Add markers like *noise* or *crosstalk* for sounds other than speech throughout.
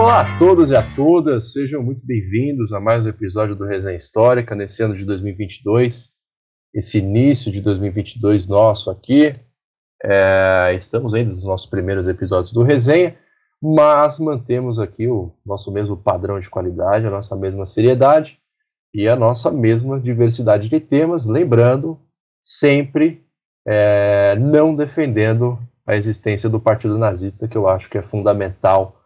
Olá a todos e a todas, sejam muito bem-vindos a mais um episódio do Resenha Histórica nesse ano de 2022, esse início de 2022 nosso aqui. É, estamos ainda nos nossos primeiros episódios do Resenha, mas mantemos aqui o nosso mesmo padrão de qualidade, a nossa mesma seriedade e a nossa mesma diversidade de temas, lembrando sempre é, não defendendo a existência do Partido Nazista, que eu acho que é fundamental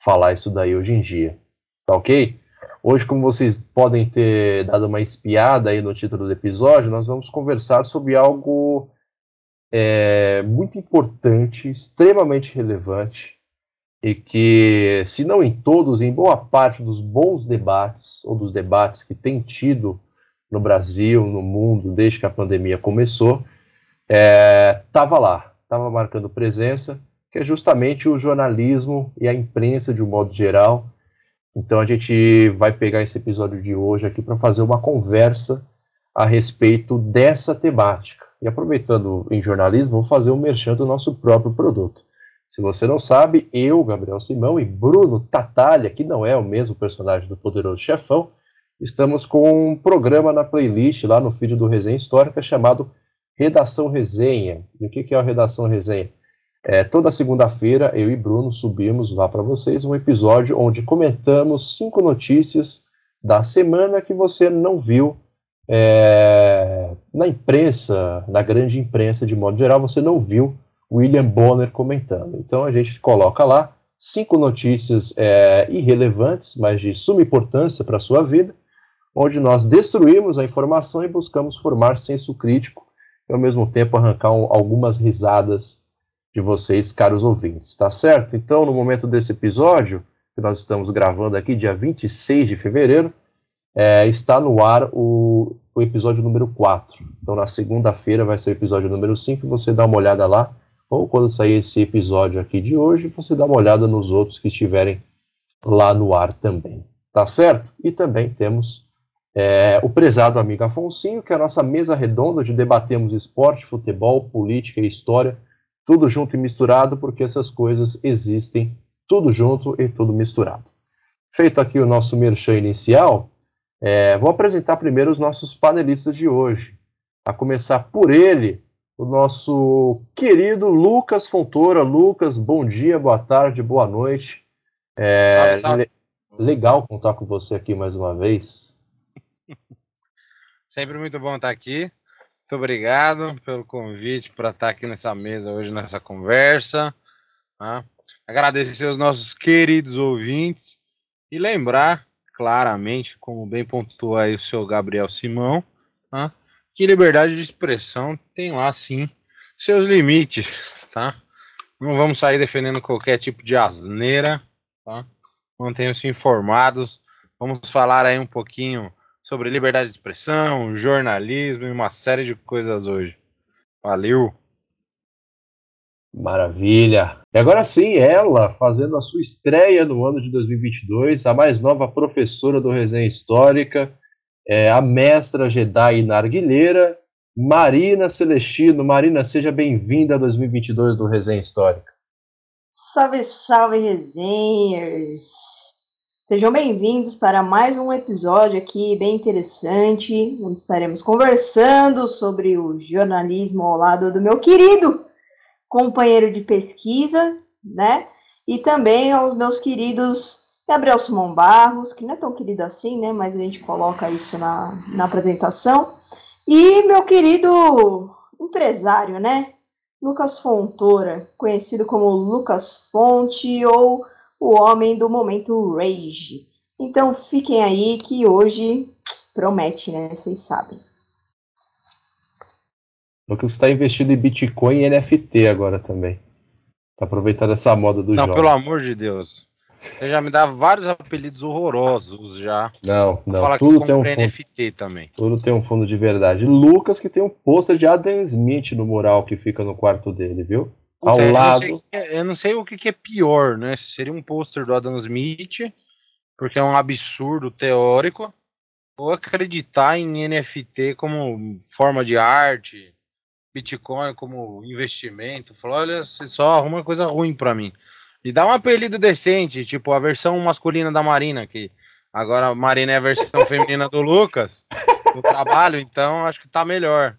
falar isso daí hoje em dia. Tá ok? Hoje, como vocês podem ter dado uma espiada aí no título do episódio, nós vamos conversar sobre algo é, muito importante, extremamente relevante, e que, se não em todos, em boa parte dos bons debates, ou dos debates que tem tido no Brasil, no mundo, desde que a pandemia começou, estava é, lá, estava marcando presença, que é justamente o jornalismo e a imprensa de um modo geral. Então a gente vai pegar esse episódio de hoje aqui para fazer uma conversa a respeito dessa temática. E aproveitando em jornalismo, vou fazer um merchan do nosso próprio produto. Se você não sabe, eu, Gabriel Simão e Bruno Tatalha, que não é o mesmo personagem do Poderoso Chefão, estamos com um programa na playlist lá no feed do Resenha Histórica chamado Redação Resenha. E o que é a Redação Resenha? É, toda segunda-feira, eu e Bruno subimos lá para vocês um episódio onde comentamos cinco notícias da semana que você não viu é, na imprensa, na grande imprensa de modo geral, você não viu William Bonner comentando. Então a gente coloca lá cinco notícias é, irrelevantes, mas de suma importância para a sua vida, onde nós destruímos a informação e buscamos formar senso crítico e ao mesmo tempo arrancar um, algumas risadas de vocês, caros ouvintes, tá certo? Então, no momento desse episódio, que nós estamos gravando aqui, dia 26 de fevereiro, é, está no ar o, o, episódio número 4. Então, na segunda-feira vai ser o episódio número 5, você dá uma olhada lá, ou quando sair esse episódio aqui de hoje, você dá uma olhada nos outros que estiverem lá no ar também, tá certo? E também temos é, o prezado amigo Afonsinho, que é a nossa mesa redonda de debatemos esporte, futebol, política e história, tudo junto e misturado, porque essas coisas existem tudo junto e tudo misturado. Feito aqui o nosso merchan inicial, é, vou apresentar primeiro os nossos panelistas de hoje. A começar por ele, o nosso querido Lucas Fontoura. Lucas, bom dia, boa tarde, boa noite. É, salve, salve. Legal contar com você aqui mais uma vez. *laughs* Sempre muito bom estar aqui. Muito obrigado pelo convite para estar aqui nessa mesa hoje, nessa conversa. Tá? Agradecer aos nossos queridos ouvintes e lembrar claramente, como bem pontuou aí o seu Gabriel Simão, tá? que liberdade de expressão tem lá sim seus limites, tá? Não vamos sair defendendo qualquer tipo de asneira, tá? Mantenham-se informados. Vamos falar aí um pouquinho sobre liberdade de expressão, jornalismo e uma série de coisas hoje. Valeu! Maravilha! E agora sim, ela fazendo a sua estreia no ano de 2022, a mais nova professora do Resenha Histórica, é a mestra Jedi Narguilheira, Marina Celestino. Marina, seja bem-vinda a 2022 do Resenha Histórica. Salve, salve, resenhas! Sejam bem-vindos para mais um episódio aqui bem interessante, onde estaremos conversando sobre o jornalismo ao lado do meu querido companheiro de pesquisa, né? E também aos meus queridos Gabriel Simão Barros, que não é tão querido assim, né? Mas a gente coloca isso na, na apresentação. E meu querido empresário, né? Lucas Fontoura, conhecido como Lucas Fonte ou o homem do momento rage. Então fiquem aí que hoje promete, né? Vocês sabem. Lucas está investindo em Bitcoin e NFT agora também. Tá aproveitando essa moda do jogo. Não, pelo amor de Deus. Você já me dá vários apelidos horrorosos já. Não, não. Tudo tem um fundo, NFT também. Tudo tem um fundo de verdade. Lucas que tem um pôster de Adam Smith no mural que fica no quarto dele, viu? Ao eu lado. Não é, eu não sei o que, que é pior, né? Seria um pôster do Adam Smith, porque é um absurdo teórico, ou acreditar em NFT como forma de arte, Bitcoin como investimento. Falar, olha, você só arruma coisa ruim para mim. E dá um apelido decente, tipo a versão masculina da Marina, que agora a Marina é a versão *laughs* feminina do Lucas, do trabalho, então acho que tá melhor.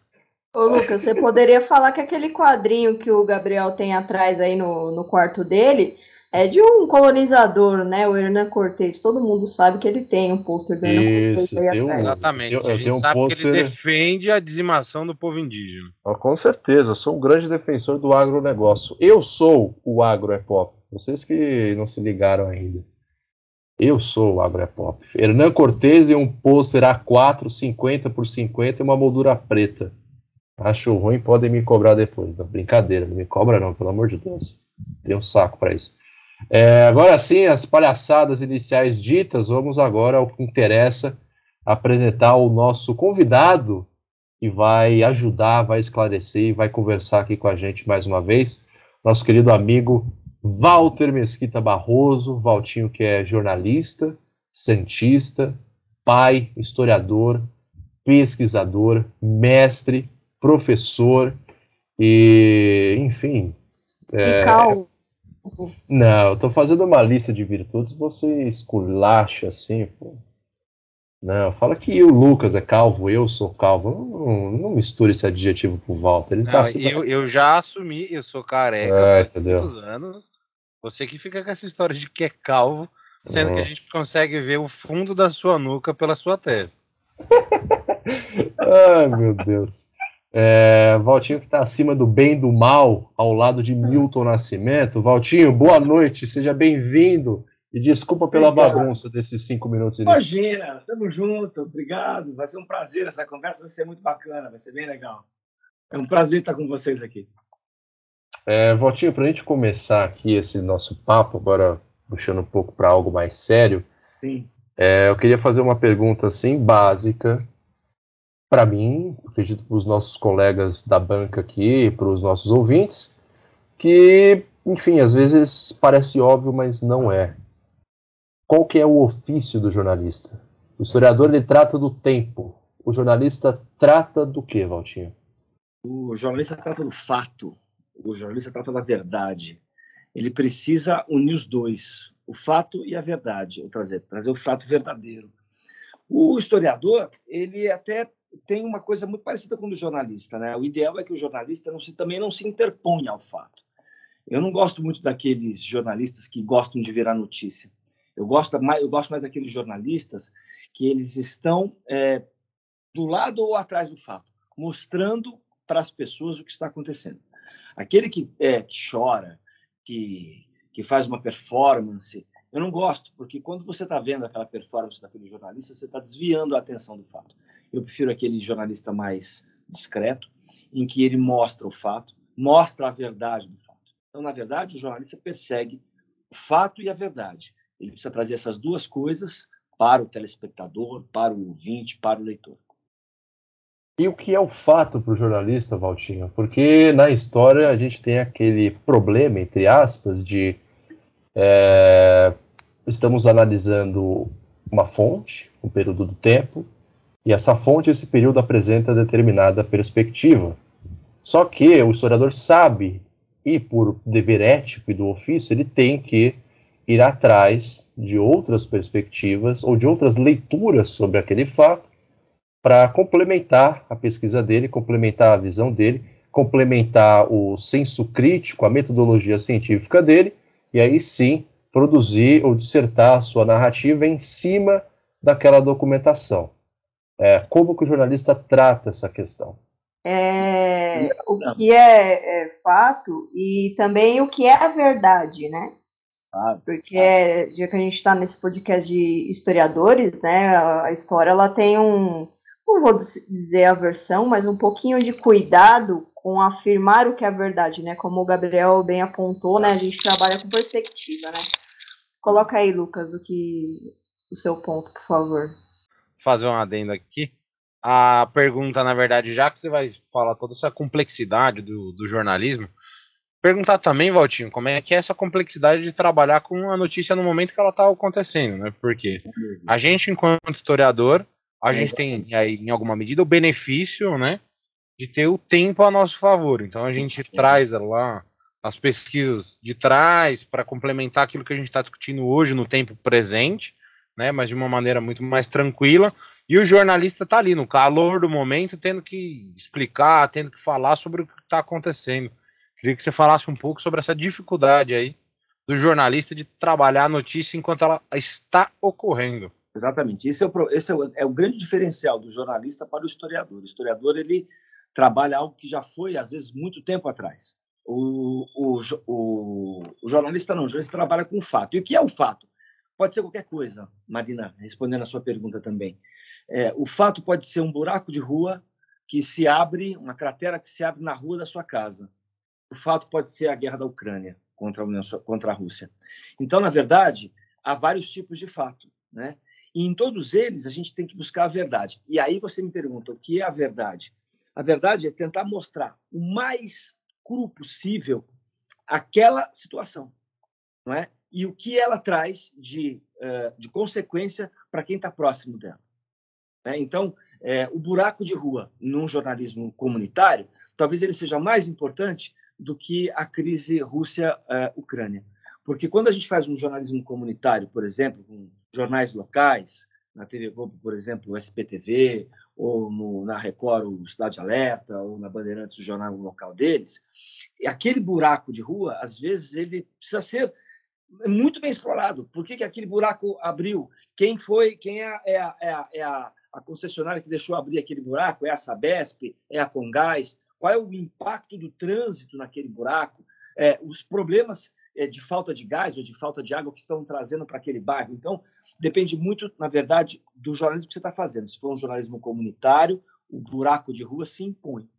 Ô, Lucas, você poderia falar que aquele quadrinho que o Gabriel tem atrás aí no, no quarto dele é de um colonizador, né? O Hernan Cortés. Todo mundo sabe que ele tem um pôster do Hernan Cortés aí atrás. Exatamente. Eu, eu a gente um sabe poster... que ele defende a dizimação do povo indígena. Oh, com certeza, eu sou um grande defensor do agronegócio. Eu sou o agroepop. Vocês que não se ligaram ainda. Eu sou o agroepop. Hernan Cortés e um pôster A4, 50 por 50 e uma moldura preta. Acho ruim, podem me cobrar depois. Não, brincadeira, não me cobra não, pelo amor de Deus. Tem um saco para isso. É, agora sim, as palhaçadas iniciais ditas, vamos agora ao que interessa, apresentar o nosso convidado que vai ajudar, vai esclarecer e vai conversar aqui com a gente mais uma vez, nosso querido amigo Walter Mesquita Barroso, Valtinho que é jornalista, cientista, pai, historiador, pesquisador, mestre, professor e, enfim. É, calmo. Não, eu tô fazendo uma lista de virtudes, você esculacha assim, pô. Não, fala que o Lucas é calvo, eu sou calvo. Não, não misture esse adjetivo pro Walter. Ele tá não, tá eu, eu já assumi, eu sou careca é, há muitos anos. Você que fica com essa história de que é calvo, sendo que a gente consegue ver o fundo da sua nuca pela sua testa. *laughs* Ai, meu Deus. É, Valtinho que está acima do bem e do mal, ao lado de Milton Nascimento. Valtinho, boa noite, seja bem-vindo. E desculpa pela obrigado. bagunça desses cinco minutos. Imagina, tamo junto, obrigado. Vai ser um prazer essa conversa, vai ser muito bacana, vai ser bem legal. É um prazer estar com vocês aqui. É, Valtinho, para a gente começar aqui esse nosso papo, agora puxando um pouco para algo mais sério, Sim. É, eu queria fazer uma pergunta assim básica para mim, acredito para os nossos colegas da banca aqui, para os nossos ouvintes, que, enfim, às vezes parece óbvio, mas não é. Qual que é o ofício do jornalista? O historiador ele trata do tempo. O jornalista trata do que, Valtinho? O jornalista trata do fato. O jornalista trata da verdade. Ele precisa unir os dois, o fato e a verdade, ou trazer, trazer o fato verdadeiro. O historiador, ele até tem uma coisa muito parecida com o do jornalista, né? O ideal é que o jornalista não se, também não se interponha ao fato. Eu não gosto muito daqueles jornalistas que gostam de virar notícia. Eu gosto mais, eu gosto mais daqueles jornalistas que eles estão é, do lado ou atrás do fato, mostrando para as pessoas o que está acontecendo. Aquele que, é, que chora, que, que faz uma performance, eu não gosto, porque quando você está vendo aquela performance daquele jornalista, você está desviando a atenção do fato. Eu prefiro aquele jornalista mais discreto, em que ele mostra o fato, mostra a verdade do fato. Então, na verdade, o jornalista persegue o fato e a verdade. Ele precisa trazer essas duas coisas para o telespectador, para o ouvinte, para o leitor. E o que é o fato para o jornalista, Valtinho? Porque na história a gente tem aquele problema, entre aspas, de é, estamos analisando uma fonte, um período do tempo, e essa fonte, esse período, apresenta determinada perspectiva. Só que o historiador sabe, e por dever ético e do ofício, ele tem que ir atrás de outras perspectivas ou de outras leituras sobre aquele fato para complementar a pesquisa dele, complementar a visão dele, complementar o senso crítico, a metodologia científica dele e aí sim produzir ou dissertar a sua narrativa em cima daquela documentação. É, como que o jornalista trata essa questão? É, o que é, é, fato e também o que é a verdade, né? Ah, Porque ah. já que a gente está nesse podcast de historiadores, né, a história ela tem um, não vou dizer a versão, mas um pouquinho de cuidado com afirmar o que é verdade, né? Como o Gabriel bem apontou, né? A gente trabalha com perspectiva, né? Coloca aí, Lucas, o que o seu ponto, por favor. Fazer um adendo aqui. A pergunta, na verdade, já que você vai falar toda essa complexidade do, do jornalismo, perguntar também, Valtinho, como é que é essa complexidade de trabalhar com a notícia no momento que ela está acontecendo, né? Porque a gente, enquanto historiador, a gente tem aí, em alguma medida, o benefício, né? De ter o tempo a nosso favor. Então a gente traz lá as pesquisas de trás para complementar aquilo que a gente está discutindo hoje no tempo presente, né? Mas de uma maneira muito mais tranquila. E o jornalista está ali no calor do momento, tendo que explicar, tendo que falar sobre o que está acontecendo. Queria que você falasse um pouco sobre essa dificuldade aí do jornalista de trabalhar a notícia enquanto ela está ocorrendo. Exatamente. Esse, é o, esse é, o, é o grande diferencial do jornalista para o historiador. O historiador ele trabalha algo que já foi, às vezes, muito tempo atrás. O, o, o, o jornalista não, o jornalista trabalha com o fato. E o que é o fato? Pode ser qualquer coisa, Marina, respondendo a sua pergunta também. É, o fato pode ser um buraco de rua que se abre, uma cratera que se abre na rua da sua casa. O fato pode ser a guerra da Ucrânia contra a, União, contra a Rússia. Então, na verdade, há vários tipos de fato, né? E em todos eles a gente tem que buscar a verdade. E aí você me pergunta o que é a verdade? A verdade é tentar mostrar o mais cru possível aquela situação, não é? E o que ela traz de, uh, de consequência para quem está próximo dela. Né? Então, é, o buraco de rua num jornalismo comunitário, talvez ele seja mais importante do que a crise Rússia-Ucrânia. Porque quando a gente faz um jornalismo comunitário, por exemplo, com jornais locais, na TV Globo, por exemplo, o SPTV, ou no, na Record, o Cidade Alerta, ou na Bandeirantes, o jornal local deles, e aquele buraco de rua, às vezes, ele precisa ser muito bem explorado. Por que, que aquele buraco abriu? Quem foi? Quem é, é, é, é a, a, concessionária que deixou abrir aquele buraco? É a Sabesp? É a Congás? Qual é o impacto do trânsito naquele buraco? É, os problemas de falta de gás ou de falta de água que estão trazendo para aquele bairro. Então, depende muito, na verdade, do jornalismo que você está fazendo. Se for um jornalismo comunitário, o buraco de rua se impõe.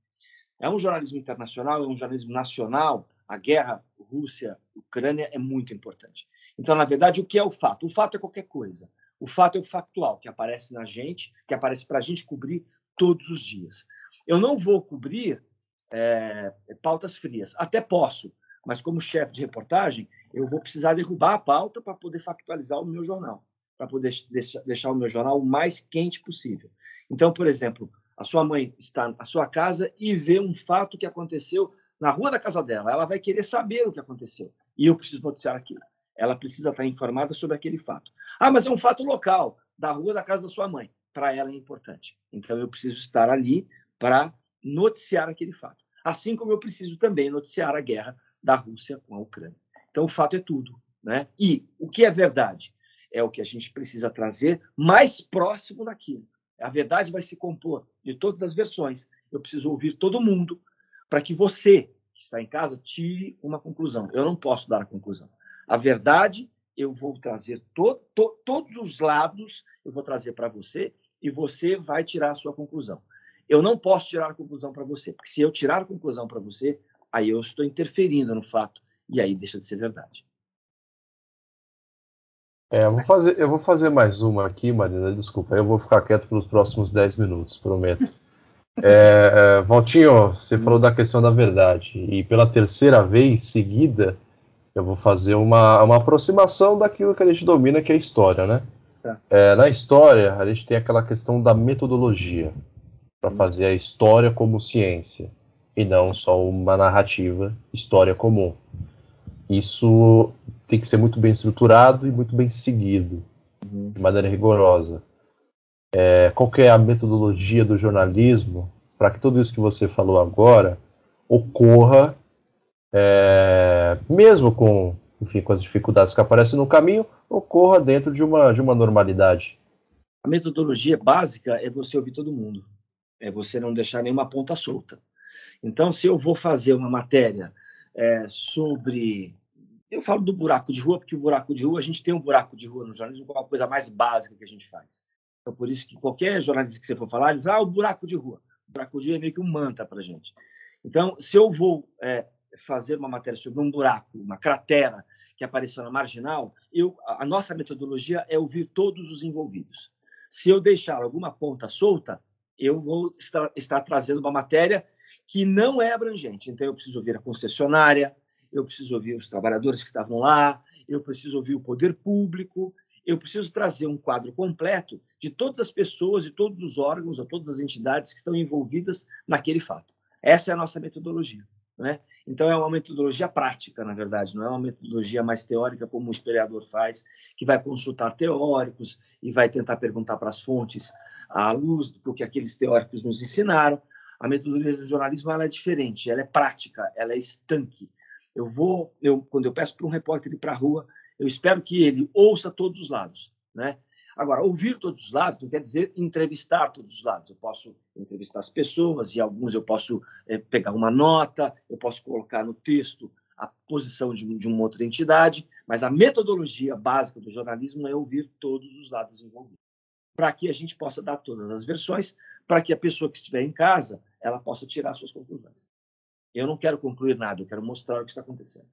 É um jornalismo internacional, é um jornalismo nacional. A guerra Rússia-Ucrânia é muito importante. Então, na verdade, o que é o fato? O fato é qualquer coisa. O fato é o factual, que aparece na gente, que aparece para a gente cobrir todos os dias. Eu não vou cobrir é, pautas frias. Até posso, mas como chefe de reportagem, eu vou precisar derrubar a pauta para poder factualizar o meu jornal, para poder deixar o meu jornal o mais quente possível. Então, por exemplo, a sua mãe está na sua casa e vê um fato que aconteceu na rua da casa dela. Ela vai querer saber o que aconteceu. E eu preciso noticiar aquilo. Ela precisa estar informada sobre aquele fato. Ah, mas é um fato local, da rua da casa da sua mãe. Para ela é importante. Então eu preciso estar ali para noticiar aquele fato. Assim como eu preciso também noticiar a guerra da Rússia com a Ucrânia. Então, o fato é tudo. Né? E o que é verdade? É o que a gente precisa trazer mais próximo daquilo. A verdade vai se compor de todas as versões. Eu preciso ouvir todo mundo para que você, que está em casa, tire uma conclusão. Eu não posso dar a conclusão. A verdade, eu vou trazer to, to, todos os lados, eu vou trazer para você e você vai tirar a sua conclusão. Eu não posso tirar a conclusão para você, porque se eu tirar a conclusão para você, aí eu estou interferindo no fato e aí deixa de ser verdade. É, eu vou fazer, eu vou fazer mais uma aqui, Marina, desculpa, eu vou ficar quieto pelos próximos 10 minutos, prometo. *laughs* É, Valtinho, você falou da questão da verdade, e pela terceira vez seguida, eu vou fazer uma, uma aproximação daquilo que a gente domina, que é a história, né? Tá. É, na história, a gente tem aquela questão da metodologia, para hum. fazer a história como ciência e não só uma narrativa história comum. Isso tem que ser muito bem estruturado e muito bem seguido, uhum. de maneira rigorosa. É, qual é a metodologia do jornalismo para que tudo isso que você falou agora ocorra, é, mesmo com, enfim, com as dificuldades que aparecem no caminho, ocorra dentro de uma, de uma normalidade? A metodologia básica é você ouvir todo mundo, é você não deixar nenhuma ponta solta. Então, se eu vou fazer uma matéria é, sobre. Eu falo do buraco de rua, porque o buraco de rua, a gente tem um buraco de rua no jornalismo como a coisa mais básica que a gente faz. Então, por isso que qualquer jornalista que você for falar, ele diz, ah, o buraco de rua. O buraco de rua é meio que um manta para a gente. Então, se eu vou é, fazer uma matéria sobre um buraco, uma cratera que apareceu na marginal, eu, a nossa metodologia é ouvir todos os envolvidos. Se eu deixar alguma ponta solta, eu vou estar, estar trazendo uma matéria que não é abrangente. Então, eu preciso ouvir a concessionária, eu preciso ouvir os trabalhadores que estavam lá, eu preciso ouvir o poder público, eu preciso trazer um quadro completo de todas as pessoas, de todos os órgãos, de todas as entidades que estão envolvidas naquele fato. Essa é a nossa metodologia. Né? Então, é uma metodologia prática, na verdade, não é uma metodologia mais teórica, como o historiador faz, que vai consultar teóricos e vai tentar perguntar para as fontes à luz do que aqueles teóricos nos ensinaram. A metodologia do jornalismo ela é diferente, ela é prática, ela é estanque. Eu vou, eu, quando eu peço para um repórter ir para a rua, eu espero que ele ouça todos os lados. Né? Agora, ouvir todos os lados não quer dizer entrevistar todos os lados. Eu posso entrevistar as pessoas e alguns eu posso é, pegar uma nota, eu posso colocar no texto a posição de, de uma outra entidade, mas a metodologia básica do jornalismo é ouvir todos os lados envolvidos, para que a gente possa dar todas as versões, para que a pessoa que estiver em casa ela possa tirar suas conclusões. Eu não quero concluir nada, eu quero mostrar o que está acontecendo.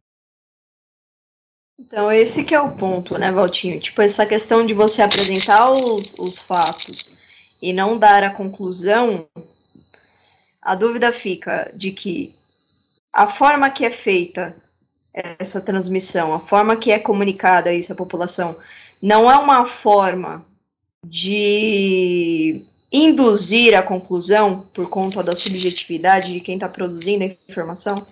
Então, esse que é o ponto, né, Valtinho? Tipo, essa questão de você apresentar os, os fatos e não dar a conclusão, a dúvida fica de que a forma que é feita essa transmissão, a forma que é comunicada isso à população, não é uma forma de induzir a conclusão por conta da subjetividade de quem está produzindo a informação?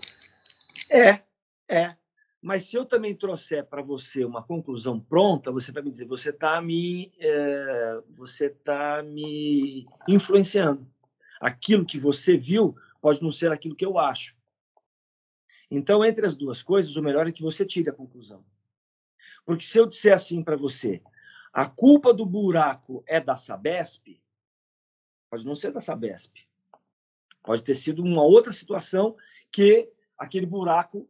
É, é. Mas se eu também trouxer para você uma conclusão pronta, você vai me dizer, você está me, é, você tá me influenciando. Aquilo que você viu pode não ser aquilo que eu acho. Então, entre as duas coisas, o melhor é que você tire a conclusão. Porque se eu disser assim para você, a culpa do buraco é da Sabesp, pode não ser da Sabesp. Pode ter sido uma outra situação que aquele buraco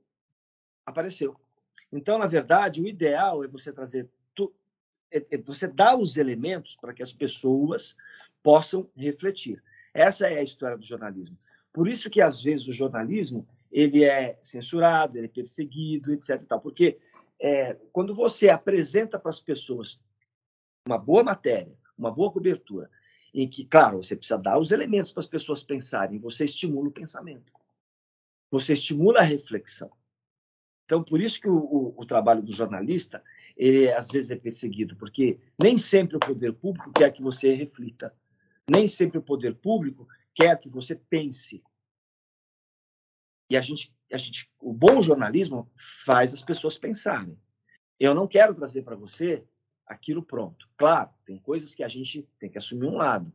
apareceu. Então, na verdade, o ideal é você trazer tu, é, é você dar os elementos para que as pessoas possam refletir. Essa é a história do jornalismo. Por isso que às vezes o jornalismo ele é censurado, ele é perseguido, etc. Tal, porque é, quando você apresenta para as pessoas uma boa matéria, uma boa cobertura, em que, claro, você precisa dar os elementos para as pessoas pensarem, você estimula o pensamento, você estimula a reflexão. Então, por isso que o, o, o, trabalho do jornalista, ele às vezes é perseguido, porque nem sempre o poder público quer que você reflita, nem sempre o poder público quer que você pense. E a gente, a gente, o bom jornalismo faz as pessoas pensarem. Eu não quero trazer para você aquilo pronto. Claro, tem coisas que a gente tem que assumir um lado,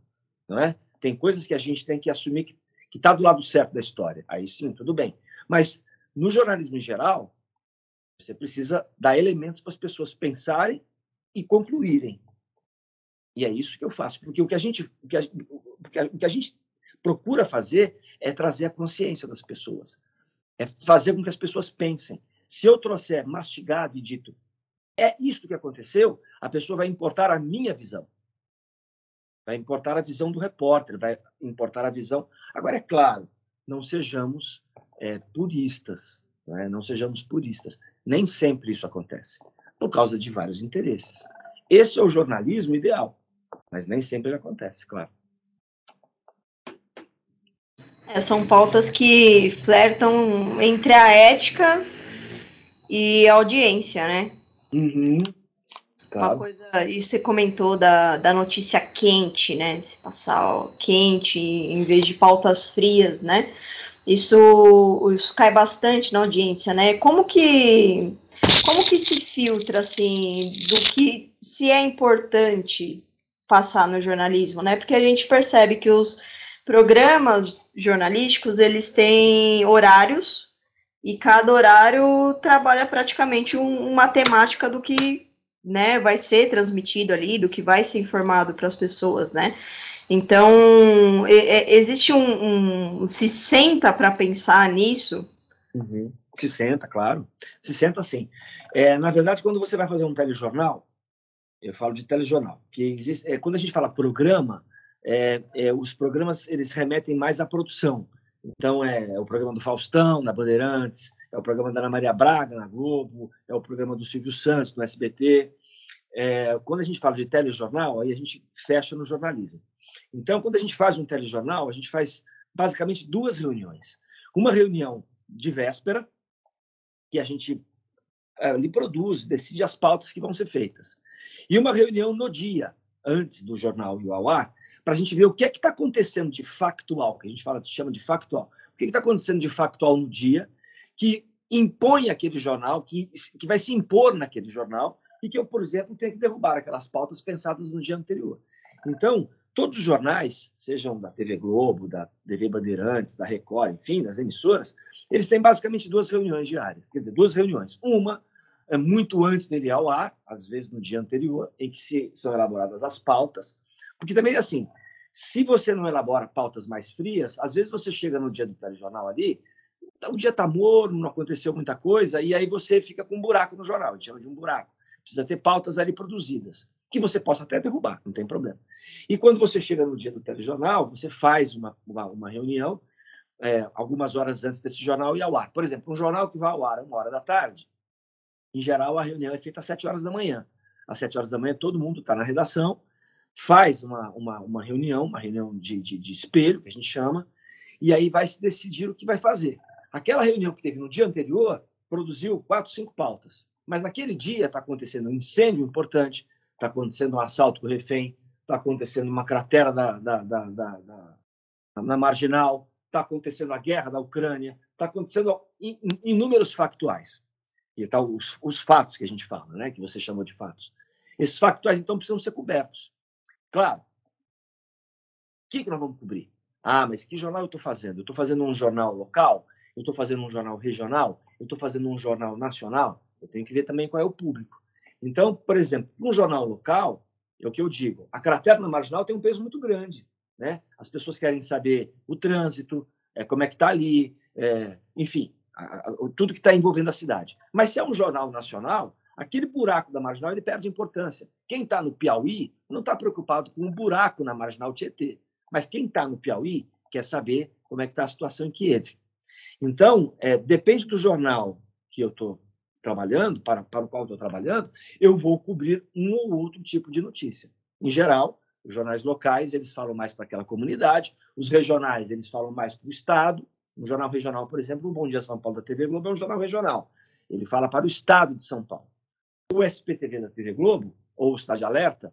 não é? Tem coisas que a gente tem que assumir que está do lado certo da história. Aí sim, tudo bem. Mas no jornalismo em geral, você precisa dar elementos para as pessoas pensarem e concluírem. E é isso que eu faço, porque o que a gente, o que a, o que a gente procura fazer é trazer a consciência das pessoas, é fazer com que as pessoas pensem. Se eu trouxer mastigado e dito, é isso que aconteceu, a pessoa vai importar a minha visão. Vai importar a visão do repórter, vai importar a visão. Agora, é claro, não sejamos é, puristas, não, é? não sejamos puristas. Nem sempre isso acontece, por causa de vários interesses. Esse é o jornalismo ideal, mas nem sempre ele acontece, claro. É, são pautas que flertam entre a ética e a audiência, né? Uhum. Claro. Uma coisa, isso você comentou da, da notícia quente, né? Se passar ó, quente em vez de pautas frias, né? Isso, isso cai bastante na audiência, né? Como que como que se filtra assim do que se é importante passar no jornalismo, né? Porque a gente percebe que os programas jornalísticos eles têm horários e cada horário trabalha praticamente um, uma temática do que né, vai ser transmitido ali, do que vai ser informado para as pessoas, né? Então, é, existe um, um, Se senta para pensar nisso? Uhum. Se senta, claro. Se senta sim. É, na verdade, quando você vai fazer um telejornal, eu falo de telejornal, que existe, é, quando a gente fala programa, é, é, os programas eles remetem mais à produção. Então, é, é, o programa do Faustão, na Bandeirantes, é o programa da Ana Maria Braga, na Globo, é o programa do Silvio Santos, no SBT. É, quando a gente fala de telejornal, aí a gente fecha no jornalismo. Então, quando a gente faz um telejornal, a gente faz basicamente duas reuniões. Uma reunião de véspera, que a gente é, ali produz, decide as pautas que vão ser feitas. E uma reunião no dia, antes do jornal ir ao ar, para a gente ver o que é que está acontecendo de factual, que a gente fala, chama de factual. O que está acontecendo de factual no dia, que impõe aquele jornal, que, que vai se impor naquele jornal, e que eu, por exemplo, tenho que derrubar aquelas pautas pensadas no dia anterior. Então, todos os jornais, sejam da TV Globo, da TV Bandeirantes, da Record, enfim, das emissoras, eles têm basicamente duas reuniões diárias. Quer dizer, duas reuniões. Uma é muito antes dele ir ao ar, às vezes no dia anterior, em que se, são elaboradas as pautas. Porque também, assim, se você não elabora pautas mais frias, às vezes você chega no dia do telejornal ali, o dia está morno, não aconteceu muita coisa, e aí você fica com um buraco no jornal, a gente chama de um buraco. Precisa ter pautas ali produzidas, que você possa até derrubar, não tem problema. E quando você chega no dia do telejornal, você faz uma, uma, uma reunião é, algumas horas antes desse jornal ir ao ar. Por exemplo, um jornal que vai ao ar uma hora da tarde, em geral a reunião é feita às sete horas da manhã. Às sete horas da manhã todo mundo está na redação, faz uma, uma, uma reunião, uma reunião de, de, de espelho, que a gente chama, e aí vai se decidir o que vai fazer. Aquela reunião que teve no dia anterior produziu quatro, cinco pautas. Mas naquele dia está acontecendo um incêndio importante, está acontecendo um assalto com o refém, está acontecendo uma cratera da, da, da, da, na marginal, está acontecendo a guerra da Ucrânia, está acontecendo inúmeros factuais. E tá os, os fatos que a gente fala, né, que você chamou de fatos. Esses factuais, então, precisam ser cobertos. Claro. O que, que nós vamos cobrir? Ah, mas que jornal eu estou fazendo? Eu estou fazendo um jornal local? Eu estou fazendo um jornal regional? Eu estou fazendo um jornal nacional? Eu tenho que ver também qual é o público. Então, por exemplo, um jornal local, é o que eu digo, a cratera na marginal tem um peso muito grande. Né? As pessoas querem saber o trânsito, é, como é que está ali, é, enfim, tudo que está envolvendo a cidade. Mas se é um jornal nacional, aquele buraco da marginal ele perde importância. Quem está no Piauí não está preocupado com um buraco na marginal Tietê, mas quem está no Piauí quer saber como é que está a situação em Kiev. Então, é, depende do jornal que eu estou trabalhando, para, para o qual estou trabalhando, eu vou cobrir um ou outro tipo de notícia. Em geral, os jornais locais, eles falam mais para aquela comunidade, os regionais, eles falam mais para o Estado. Um jornal regional, por exemplo, o Bom Dia São Paulo da TV Globo é um jornal regional. Ele fala para o Estado de São Paulo. O SPTV da TV Globo, ou o Cidade Alerta,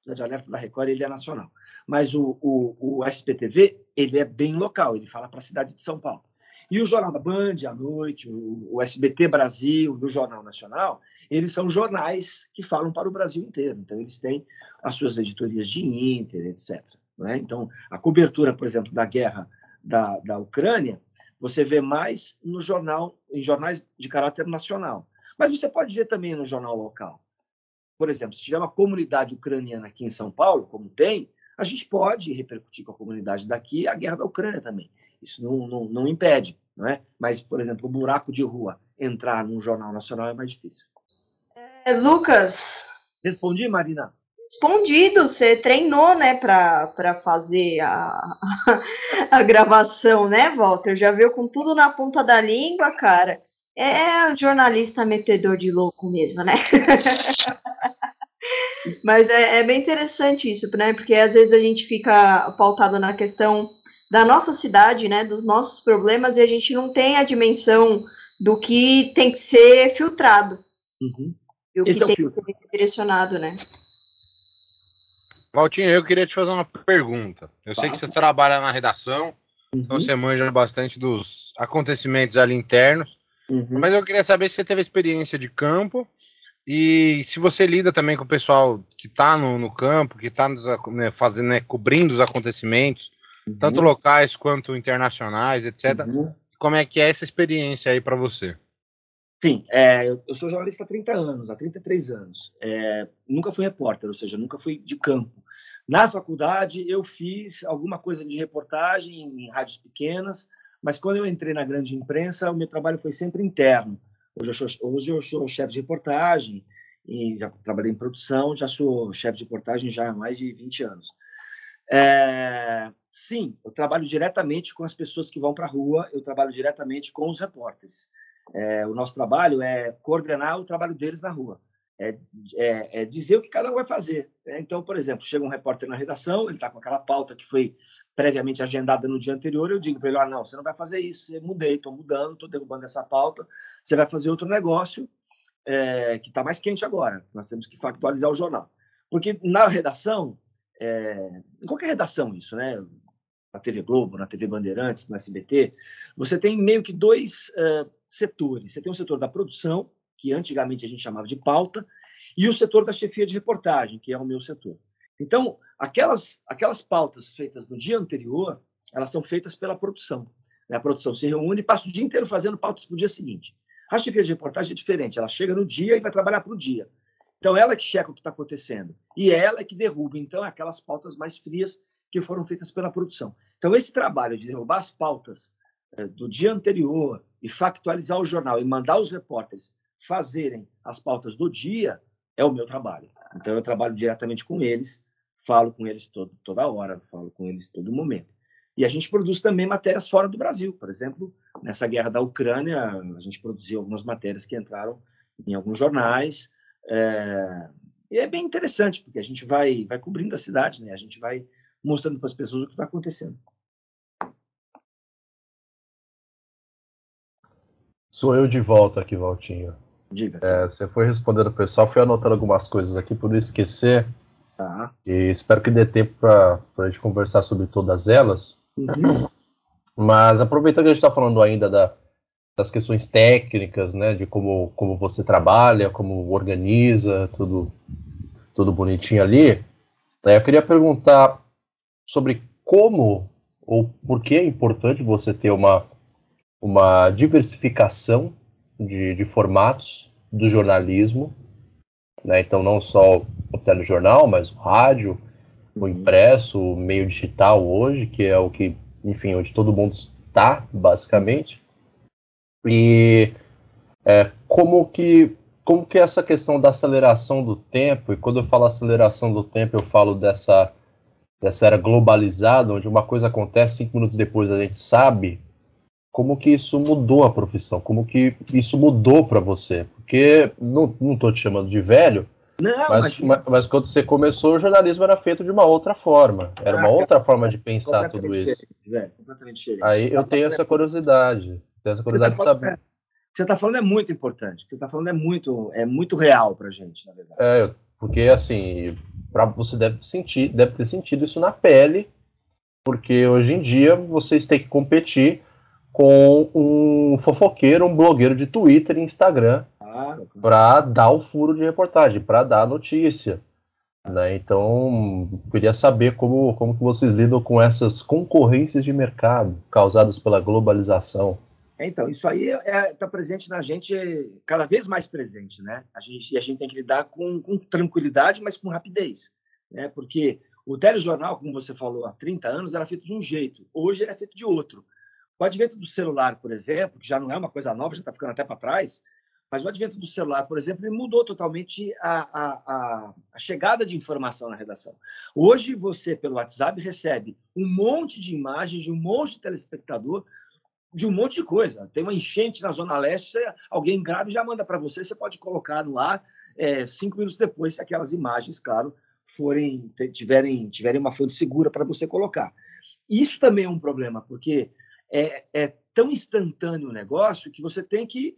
o Cidade Alerta da Record, ele é nacional. Mas o, o, o SPTV, ele é bem local, ele fala para a cidade de São Paulo. E o Jornal da Band, à noite, o, o SBT Brasil o Jornal Nacional, eles são jornais que falam para o Brasil inteiro. Então, eles têm as suas editorias de Inter, etc. Né? Então, a cobertura, por exemplo, da guerra da, da Ucrânia, você vê mais no jornal, em jornais de caráter nacional. Mas você pode ver também no jornal local. Por exemplo, se tiver uma comunidade ucraniana aqui em São Paulo, como tem, a gente pode repercutir com a comunidade daqui a guerra da Ucrânia também. Isso não, não, não impede, não é? Mas, por exemplo, o buraco de rua entrar num jornal nacional é mais difícil. É, Lucas. Respondi, Marina? Respondido. Você treinou, né, para fazer a, a gravação, né, Walter? Já viu com tudo na ponta da língua, cara. É um jornalista metedor de louco mesmo, né? *laughs* Mas é, é, bem interessante isso, né? Porque às vezes a gente fica pautado na questão da nossa cidade, né, dos nossos problemas, e a gente não tem a dimensão do que tem que ser filtrado. Uhum. E o Esse que é tem que ser direcionado, né? Valtinho, eu queria te fazer uma pergunta. Eu sei que você trabalha na redação, uhum. então você manja bastante dos acontecimentos ali internos, uhum. mas eu queria saber se você teve experiência de campo e se você lida também com o pessoal que está no, no, campo, que está né, fazendo, né, cobrindo os acontecimentos, uhum. tanto locais quanto internacionais, etc. Uhum. Como é que é essa experiência aí para você? Sim, é, eu, eu, sou jornalista há 30 anos, há 33 anos. É, nunca fui repórter, ou seja, nunca fui de campo. Na faculdade, eu fiz alguma coisa de reportagem em rádios pequenas, mas quando eu entrei na grande imprensa, o meu trabalho foi sempre interno. Hoje eu sou, hoje eu sou chefe de reportagem, já trabalhei em produção, já sou chefe de reportagem já há mais de 20 anos. É, sim, eu trabalho diretamente com as pessoas que vão para a rua, eu trabalho diretamente com os repórteres. É, o nosso trabalho é coordenar o trabalho deles na rua, é, é, é dizer o que cada um vai fazer. Né? Então, por exemplo, chega um repórter na redação, ele está com aquela pauta que foi previamente agendada no dia anterior, eu digo para ele: ah, não, você não vai fazer isso, eu mudei, estou mudando, estou derrubando essa pauta, você vai fazer outro negócio é, que está mais quente agora. Nós temos que factualizar o jornal. Porque na redação, é, em qualquer redação isso, né? na TV Globo, na TV Bandeirantes, no SBT, você tem meio que dois uh, setores. Você tem o setor da produção, que antigamente a gente chamava de pauta, e o setor da chefia de reportagem, que é o meu setor. Então, aquelas, aquelas pautas feitas no dia anterior, elas são feitas pela produção. A produção se reúne e passa o dia inteiro fazendo pautas para o dia seguinte. A chefia de reportagem é diferente, ela chega no dia e vai trabalhar para o dia. Então, ela é que checa o que está acontecendo. E ela é que derruba, então, aquelas pautas mais frias que foram feitas pela produção. Então, esse trabalho de derrubar as pautas eh, do dia anterior e factualizar o jornal e mandar os repórteres fazerem as pautas do dia é o meu trabalho. Então, eu trabalho diretamente com eles, falo com eles todo, toda hora, falo com eles todo momento. E a gente produz também matérias fora do Brasil. Por exemplo, nessa guerra da Ucrânia, a gente produziu algumas matérias que entraram em alguns jornais. É... E é bem interessante, porque a gente vai, vai cobrindo a cidade, né? a gente vai mostrando para as pessoas o que está acontecendo. Sou eu de volta aqui, Valtinho. Diga. É, você foi respondendo o pessoal, fui anotando algumas coisas aqui por não esquecer. Tá. E espero que dê tempo para a gente conversar sobre todas elas. Uhum. Mas aproveitando que a gente está falando ainda da, das questões técnicas, né, de como, como você trabalha, como organiza, tudo, tudo bonitinho ali, né, eu queria perguntar sobre como ou por que é importante você ter uma, uma diversificação de, de formatos do jornalismo, né? então não só o telejornal, mas o rádio, o Uhum. impresso, o meio digital hoje, que é o que, enfim, onde todo mundo está, basicamente. E é, como que como que essa questão da aceleração do tempo, e quando eu falo aceleração do tempo, eu falo dessa, dessa era globalizada, onde uma coisa acontece, cinco minutos depois a gente sabe, como que isso mudou a profissão, como que isso mudou para você? Porque não, não tô te chamando de velho, Não, mas, mas, mas quando você começou, o jornalismo era feito de uma outra forma, era uma Ah, outra forma de pensar tudo isso. velho. Aí eu tá tenho essa curiosidade, tenho essa tá curiosidade de falando- saber. é, O que você está falando é muito importante. O que você está falando é muito, é muito real para gente, na verdade. É, porque assim, pra, você deve sentir, deve ter sentido isso na pele, porque hoje em dia vocês têm que competir com um fofoqueiro, um blogueiro de Twitter e Instagram claro. para dar o furo de reportagem, para dar a notícia. Né? Então, queria saber como, como que vocês lidam com essas concorrências de mercado causadas pela globalização. Então, isso aí está presente na gente, cada vez mais presente, né? A gente, e a gente tem que lidar com, com tranquilidade, mas com rapidez, né? Porque o telejornal, como você falou, há 30 anos, era feito de um jeito, hoje ele é feito de outro. O advento do celular, por exemplo, que já não é uma coisa nova, já está ficando até para trás, mas o advento do celular, por exemplo, mudou totalmente a, a, a, chegada de informação na redação. Hoje, você, pelo WhatsApp, recebe um monte de imagens de um monte de telespectador de um monte de coisa. Tem uma enchente na Zona Leste, alguém grave já manda para você, você pode colocar no ar é, cinco minutos depois, se aquelas imagens, claro, forem tiverem, tiverem uma fonte segura para você colocar. Isso também é um problema, porque é, é tão instantâneo o negócio que você tem que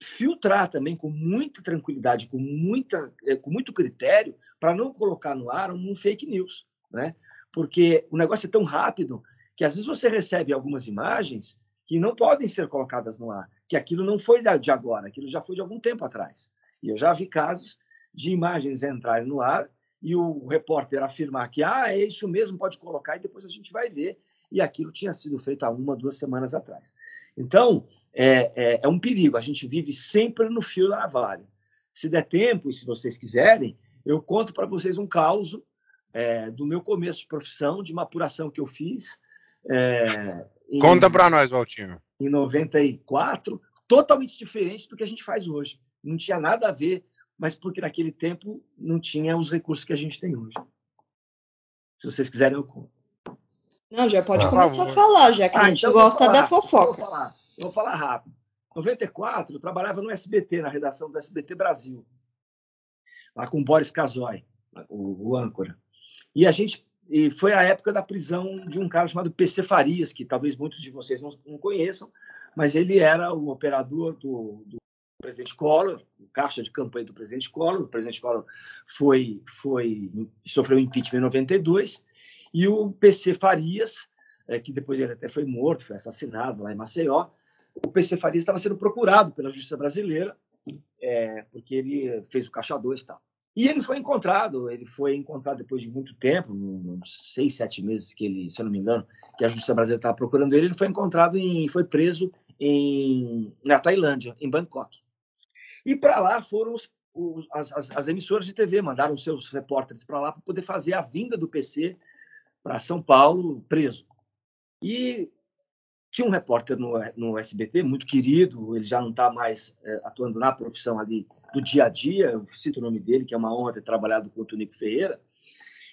filtrar também com muita tranquilidade, com, muita, é, com muito critério, para não colocar no ar um fake news, né? Porque o negócio é tão rápido que às vezes você recebe algumas imagens que não podem ser colocadas no ar, que aquilo não foi de agora, aquilo já foi de algum tempo atrás. E eu já vi casos de imagens entrarem no ar e o repórter afirmar que ah, é isso mesmo, pode colocar, e depois a gente vai ver, e aquilo tinha sido feito há uma, duas semanas atrás. Então, é, é, é um perigo, a gente vive sempre no fio da navalha. Se der tempo, e se vocês quiserem, eu conto para vocês um caos é, do meu começo de profissão, de uma apuração que eu fiz. é, em- Conta pra nós, Valtinho. em 94, totalmente diferente do que a gente faz hoje. Não tinha nada a ver, mas porque naquele tempo não tinha os recursos que a gente tem hoje. Se vocês quiserem, eu conto. Não, já pode Ah, começar a favor. falar, já que a gente então gosta falar, da Eu vou fofoca. falar, eu vou falar rápido. Em 94, eu trabalhava no SBT, na redação do SBT Brasil, lá com o Boris Casoy, o, o âncora. E a gente e foi a época da prisão de um cara chamado PC Farias, que talvez muitos de vocês não, não conheçam, mas ele era o operador do, do presidente Collor, o caixa de campanha do presidente Collor. O presidente Collor foi, foi, sofreu impeachment em 92, e o PC Farias é, que depois ele até foi morto, foi assassinado lá em Maceió, o PC Farias estava sendo procurado pela justiça brasileira, é, porque ele fez o caixa 2 e tal. E ele foi encontrado, ele foi encontrado depois de muito tempo, uns seis, sete meses que ele, se eu não me engano, que a justiça brasileira estava procurando ele, ele foi encontrado e foi preso em, na Tailândia, em Bangkok. E para lá foram os, os, as, as, emissoras de TV, mandaram seus repórteres para lá para poder fazer a vinda do PC para São Paulo preso. E tinha um repórter no, no SBT, muito querido, ele já não está mais é, atuando na profissão ali do dia a dia, eu cito o nome dele, que é uma honra ter trabalhado com o Tunico Ferreira.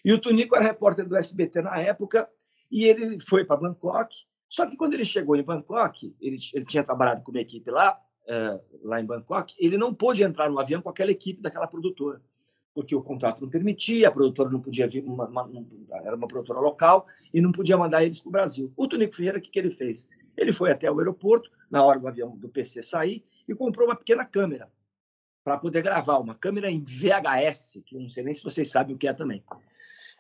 E o Tunico era repórter do SBT na época, e ele foi para Bangkok. Só que quando ele chegou em Bangkok, ele, ele tinha trabalhado com uma equipe lá, é, lá em Bangkok, ele não pôde entrar no avião com aquela equipe daquela produtora porque o contrato não permitia, a produtora não podia vir, uma, uma, era uma produtora local e não podia mandar eles para o Brasil. O Tonico Ferreira, o que, que ele fez? Ele foi até o aeroporto, na hora do avião do PC sair, e comprou uma pequena câmera para poder gravar, uma câmera em VHS, que não sei nem se vocês sabem o que é também.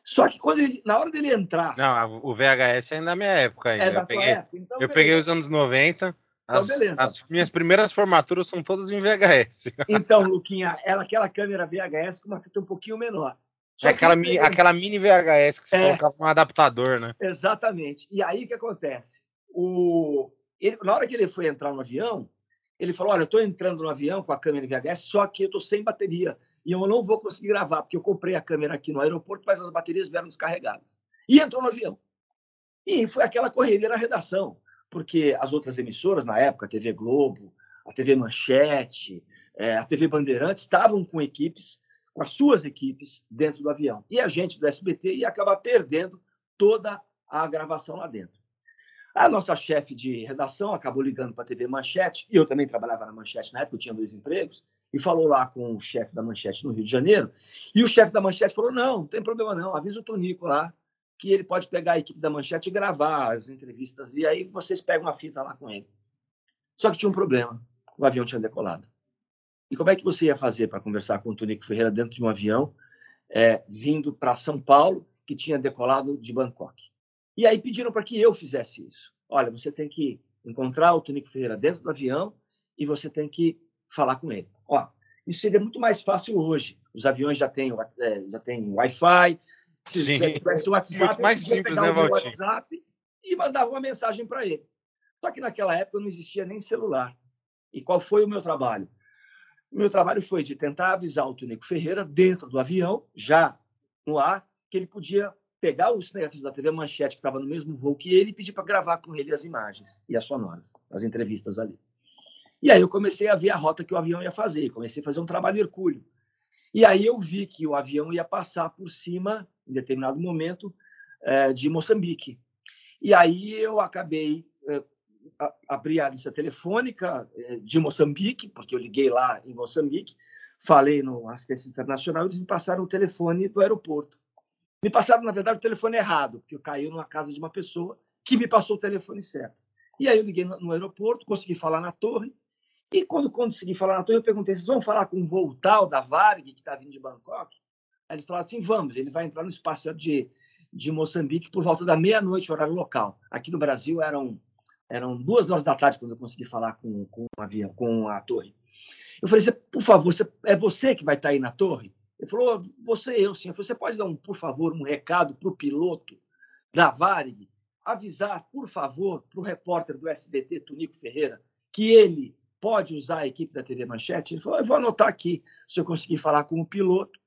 Só que quando ele, na hora dele entrar. Não, o VHS é da minha época ainda. É eu peguei, então, eu peguei os anos 90. Então, as, beleza. As minhas primeiras formaturas são todas em VHS. *laughs* Então, Luquinha, ela, aquela câmera VHS com uma fita um pouquinho menor. é aquela, mini, aquela mini VHS que você é, colocava um adaptador, né? Exatamente. E aí o que acontece? O, ele, na hora que ele foi entrar no avião, ele falou: Olha, eu estou entrando no avião com a câmera VHS, só que eu estou sem bateria e eu não vou conseguir gravar, porque eu comprei a câmera aqui no aeroporto, mas as baterias vieram descarregadas. E entrou no avião. E foi aquela correria na redação porque as outras emissoras, na época, a TV Globo, a TV Manchete, é, a TV Bandeirantes, estavam com equipes, com as suas equipes dentro do avião. E a gente do SBT ia acabar perdendo toda a gravação lá dentro. A nossa chefe de redação acabou ligando para a TV Manchete, e eu também trabalhava na Manchete na época, eu tinha dois empregos, e falou lá com o chefe da Manchete no Rio de Janeiro, e o chefe da Manchete falou, não, não tem problema não, avisa o Tonico lá, que ele pode pegar a equipe da Manchete e gravar as entrevistas, e aí vocês pegam uma fita lá com ele. Só que tinha um problema, o avião tinha decolado. E como é que você ia fazer para conversar com o Tonico Ferreira dentro de um avião, é, vindo para São Paulo, que tinha decolado de Bangkok? E aí pediram para que eu fizesse isso. Olha, você tem que encontrar o Tonico Ferreira dentro do avião e você tem que falar com ele. Ó, isso seria muito mais fácil hoje. Os aviões já têm, é, já têm Wi-Fi, se Sim. tivesse o WhatsApp, Muito mais simples, né, o WhatsApp e mandava uma mensagem para ele. Só que naquela época não existia nem celular. E qual foi o meu trabalho? O meu trabalho foi de tentar avisar o Tunico Ferreira dentro do avião, já no ar, que ele podia pegar os cinegrafistas da TV Manchete, que estava no mesmo voo que ele, e pedir para gravar com ele as imagens e as sonoras, as entrevistas ali. E aí eu comecei a ver a rota que o avião ia fazer, comecei a fazer um trabalho hercúleo. E aí eu vi que o avião ia passar por cima, em determinado momento, é, de Moçambique. E aí eu acabei é, abri a lista telefônica é, de Moçambique, porque eu liguei lá em Moçambique, falei no assistência internacional, eles me passaram o telefone do aeroporto. Me passaram, na verdade, o telefone errado, porque eu caí numa casa de uma pessoa que me passou o telefone certo. E aí eu liguei no aeroporto, consegui falar na torre, e quando consegui falar na torre, eu perguntei: vocês vão falar com o voo tal da Varg, que está vindo de Bangkok? Aí eles falaram assim: vamos, ele vai entrar no espaço de, de Moçambique por volta da meia-noite, horário local. Aqui no Brasil eram, eram duas horas da tarde quando eu consegui falar com, com, o avião, com a torre. Eu falei: por favor, você, é você que vai estar tá aí na torre? Ele falou: você, eu sim. Eu falei: você pode dar, um, por favor, um recado para o piloto da Varig, avisar, por favor, para o repórter do SBT, Tunico Ferreira, que ele pode usar a equipe da TV Manchete? Ele falou, eu vou anotar aqui, se eu conseguir falar com o piloto.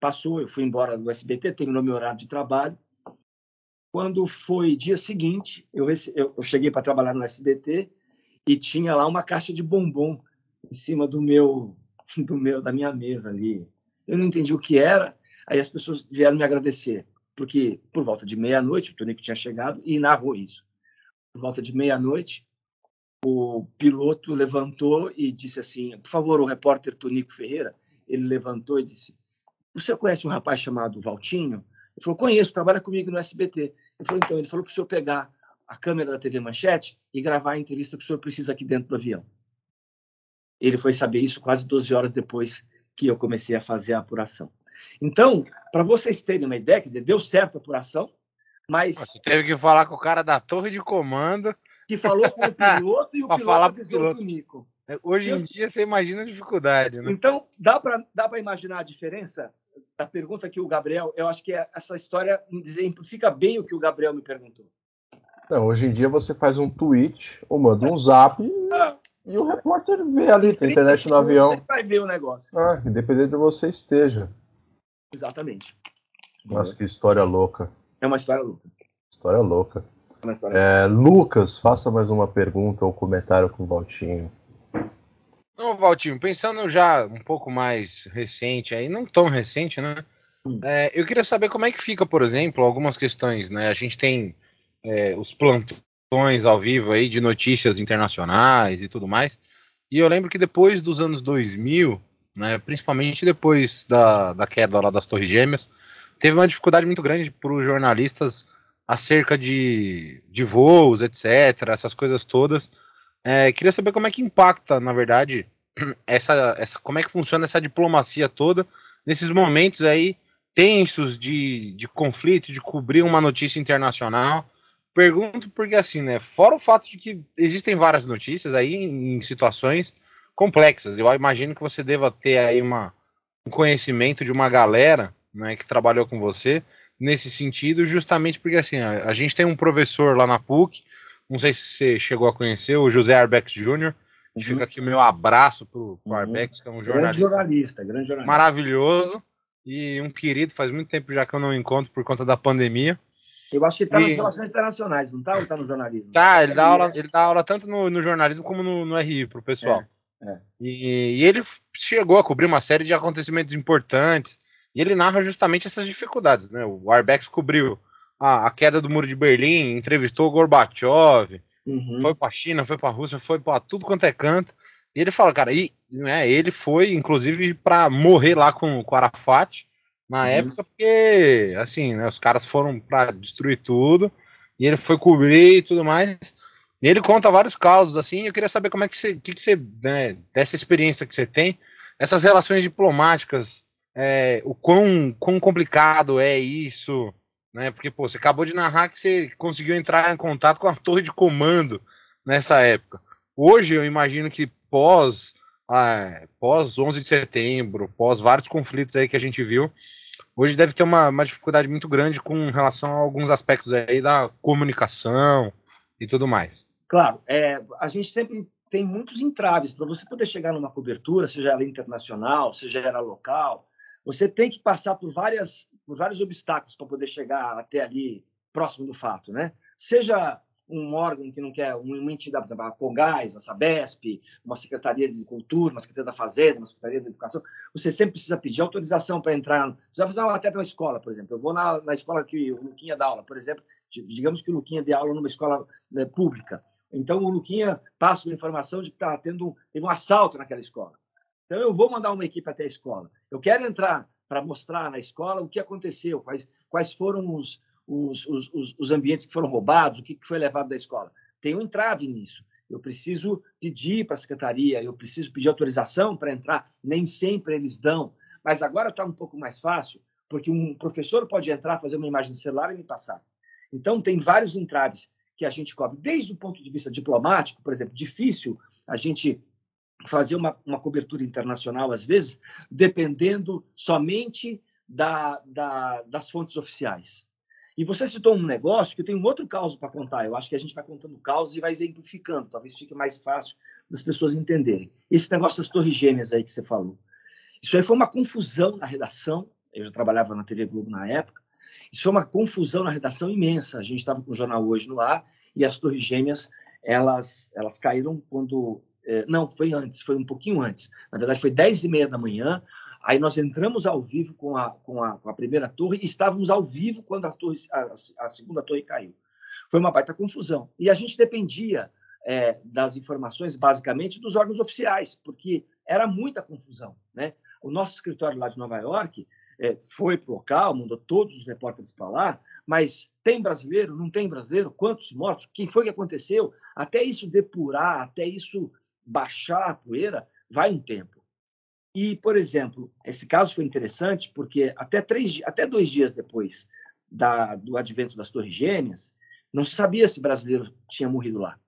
Passou, eu fui embora do SBT, terminou meu horário de trabalho. Quando foi dia seguinte, eu, eu cheguei para trabalhar no SBT e tinha lá uma caixa de bombom em cima do meu, *laughs* do meu da minha mesa ali. Eu não entendi o que era, aí as pessoas vieram me agradecer, porque por volta de meia-noite, o Tonico tinha chegado e narrou isso. Por volta de meia-noite, o piloto levantou e disse assim: Por favor, o repórter Tonico Ferreira. Ele levantou e disse: Você conhece um rapaz chamado Valtinho? Ele falou: Conheço, trabalha comigo no SBT. Ele falou: Então, ele falou para o senhor pegar a câmera da TV Manchete e gravar a entrevista que o senhor precisa aqui dentro do avião. Ele foi saber isso quase 12 horas depois que eu comecei a fazer a apuração. Então, para vocês terem uma ideia, quer dizer, deu certo a apuração, Mas. Você teve que falar com o cara da torre de comando. Que falou com o piloto e o piloto falar avisou piloto. pro Nico. Hoje em dia você imagina a dificuldade, né? Então, dá para dá pra imaginar a diferença da pergunta que o Gabriel. Eu acho que é, essa história exemplifica bem o que o Gabriel me perguntou. Não, hoje em dia você faz um tweet ou manda um zap e, e o repórter vê ali, tem 30 internet no avião. Ele vai ver o negócio. Ah, independente de você esteja. Exatamente. Nossa, que história louca. É uma história louca. História louca. É uma história É, Lucas, faça mais uma pergunta ou comentário com o Valtinho. Não, Valtinho, pensando já um pouco mais recente aí, não tão recente, né? Hum. É, eu queria saber como é que fica, por exemplo, algumas questões, né? A gente tem é, os plantões ao vivo aí de notícias internacionais e tudo mais. E eu lembro que depois dos anos 2000, né, principalmente depois da, da queda lá das Torres Gêmeas, teve uma dificuldade muito grande para os jornalistas acerca de, de voos, etc., essas coisas todas. É, queria saber como é que impacta, na verdade, *clears throat* essa, essa, como é que funciona essa diplomacia toda nesses momentos aí tensos de, de conflito, de cobrir uma notícia internacional. Pergunto porque assim, né? Fora o fato de que existem várias notícias aí em, situações complexas. Eu imagino que você deva ter aí uma, um conhecimento de uma galera né, que trabalhou com você nesse sentido, justamente porque assim, a, a gente tem um professor lá na PUC, não sei se você chegou a conhecer, o José Arbex Jr. Uhum. Fica aqui o meu abraço pro, pro Uhum. Arbex, que é um grande jornalista jornalista, grande jornalista. maravilhoso e um querido. Faz muito tempo já que eu não encontro por conta da pandemia. Eu acho que está nas E- relações internacionais, não está? Ou está no jornalismo? Tá, ele dá aula, ele dá aula tanto no, no jornalismo como no, no RI pro pessoal. É, é. E, e ele chegou a cobrir uma série de acontecimentos importantes. E ele narra justamente essas dificuldades, né? O Arbex cobriu a, a queda do muro de Berlim, entrevistou o Gorbachev, Uhum. foi pra China, foi pra Rússia, foi pra tudo quanto é canto. E ele fala, cara, e, né, ele foi, inclusive, pra morrer lá com, com o Arafat na Uhum. época, porque, assim, né, os caras foram pra destruir tudo, e ele foi cobrir e tudo mais. E ele conta vários casos, assim, e eu queria saber como é que você, que que você, né, dessa experiência que você tem, essas relações diplomáticas, é, o quão, quão complicado é isso, né? Porque, pô, você acabou de narrar que você conseguiu entrar em contato com a *laughs* torre de comando nessa época. Hoje, eu imagino que pós, ah, pós 11 de setembro, pós vários conflitos aí que a gente viu, hoje deve ter uma, uma dificuldade muito grande com relação a alguns aspectos aí da comunicação e tudo mais. Claro, é, a gente sempre tem muitos entraves para você poder chegar numa cobertura, seja ela internacional, seja ela local. Você tem que passar por várias, por vários obstáculos para poder chegar até ali próximo do fato, né? Seja um órgão que não quer, uma entidade, por exemplo, a Congás, a Sabesp, uma secretaria de cultura, uma secretaria da fazenda, uma secretaria da educação, você sempre precisa pedir autorização para entrar. Você vai fazer uma matéria numa escola, por exemplo. Eu vou na, na escola que o Luquinha dá aula, por exemplo, digamos que o Luquinha dê aula numa escola né, pública. Então o Luquinha passa uma informação de que tá tendo teve um assalto naquela escola. Então eu vou mandar uma equipe até a escola. Eu quero entrar para mostrar na escola o que aconteceu, quais, quais foram os, os, os, os ambientes que foram roubados, o que foi levado da escola. Tem um entrave nisso. Eu preciso pedir para a secretaria, eu preciso pedir autorização para entrar. Nem sempre eles dão, mas agora está um pouco mais fácil, porque um professor pode entrar, fazer uma imagem de celular e me passar. Então tem vários entraves que a gente cobre, desde o ponto de vista diplomático, por exemplo, difícil a gente fazer uma, uma cobertura internacional, às vezes, dependendo somente da, da, das fontes oficiais. E você citou um negócio que eu tenho um outro caso para contar. Eu acho que a gente vai contando causas e vai exemplificando, talvez fique mais fácil das pessoas entenderem. Esse negócio das torres gêmeas aí que você falou. Isso aí foi uma confusão na redação. Eu já trabalhava na TV Globo na época. Isso foi uma confusão na redação imensa. A gente estava com o jornal hoje no ar e as torres gêmeas elas elas caíram quando eh, não foi antes, foi um pouquinho antes. Na verdade foi dez e meia da manhã. Aí nós entramos ao vivo com a, com a, com a primeira torre e estávamos ao vivo quando a, torre, a, a segunda torre caiu. Foi uma baita confusão. E a gente dependia é, das informações, basicamente, dos órgãos oficiais, porque era muita confusão. Né? O nosso escritório lá de Nova York é, foi para o local, mandou todos os repórteres para lá, mas tem brasileiro, não tem brasileiro? Quantos mortos? Quem foi que aconteceu? Até isso depurar, até isso baixar a poeira, vai um tempo. E, por exemplo, esse caso foi interessante porque até, três, até dois dias depois da, do advento das Torres Gêmeas, não se sabia se brasileiro tinha morrido lá.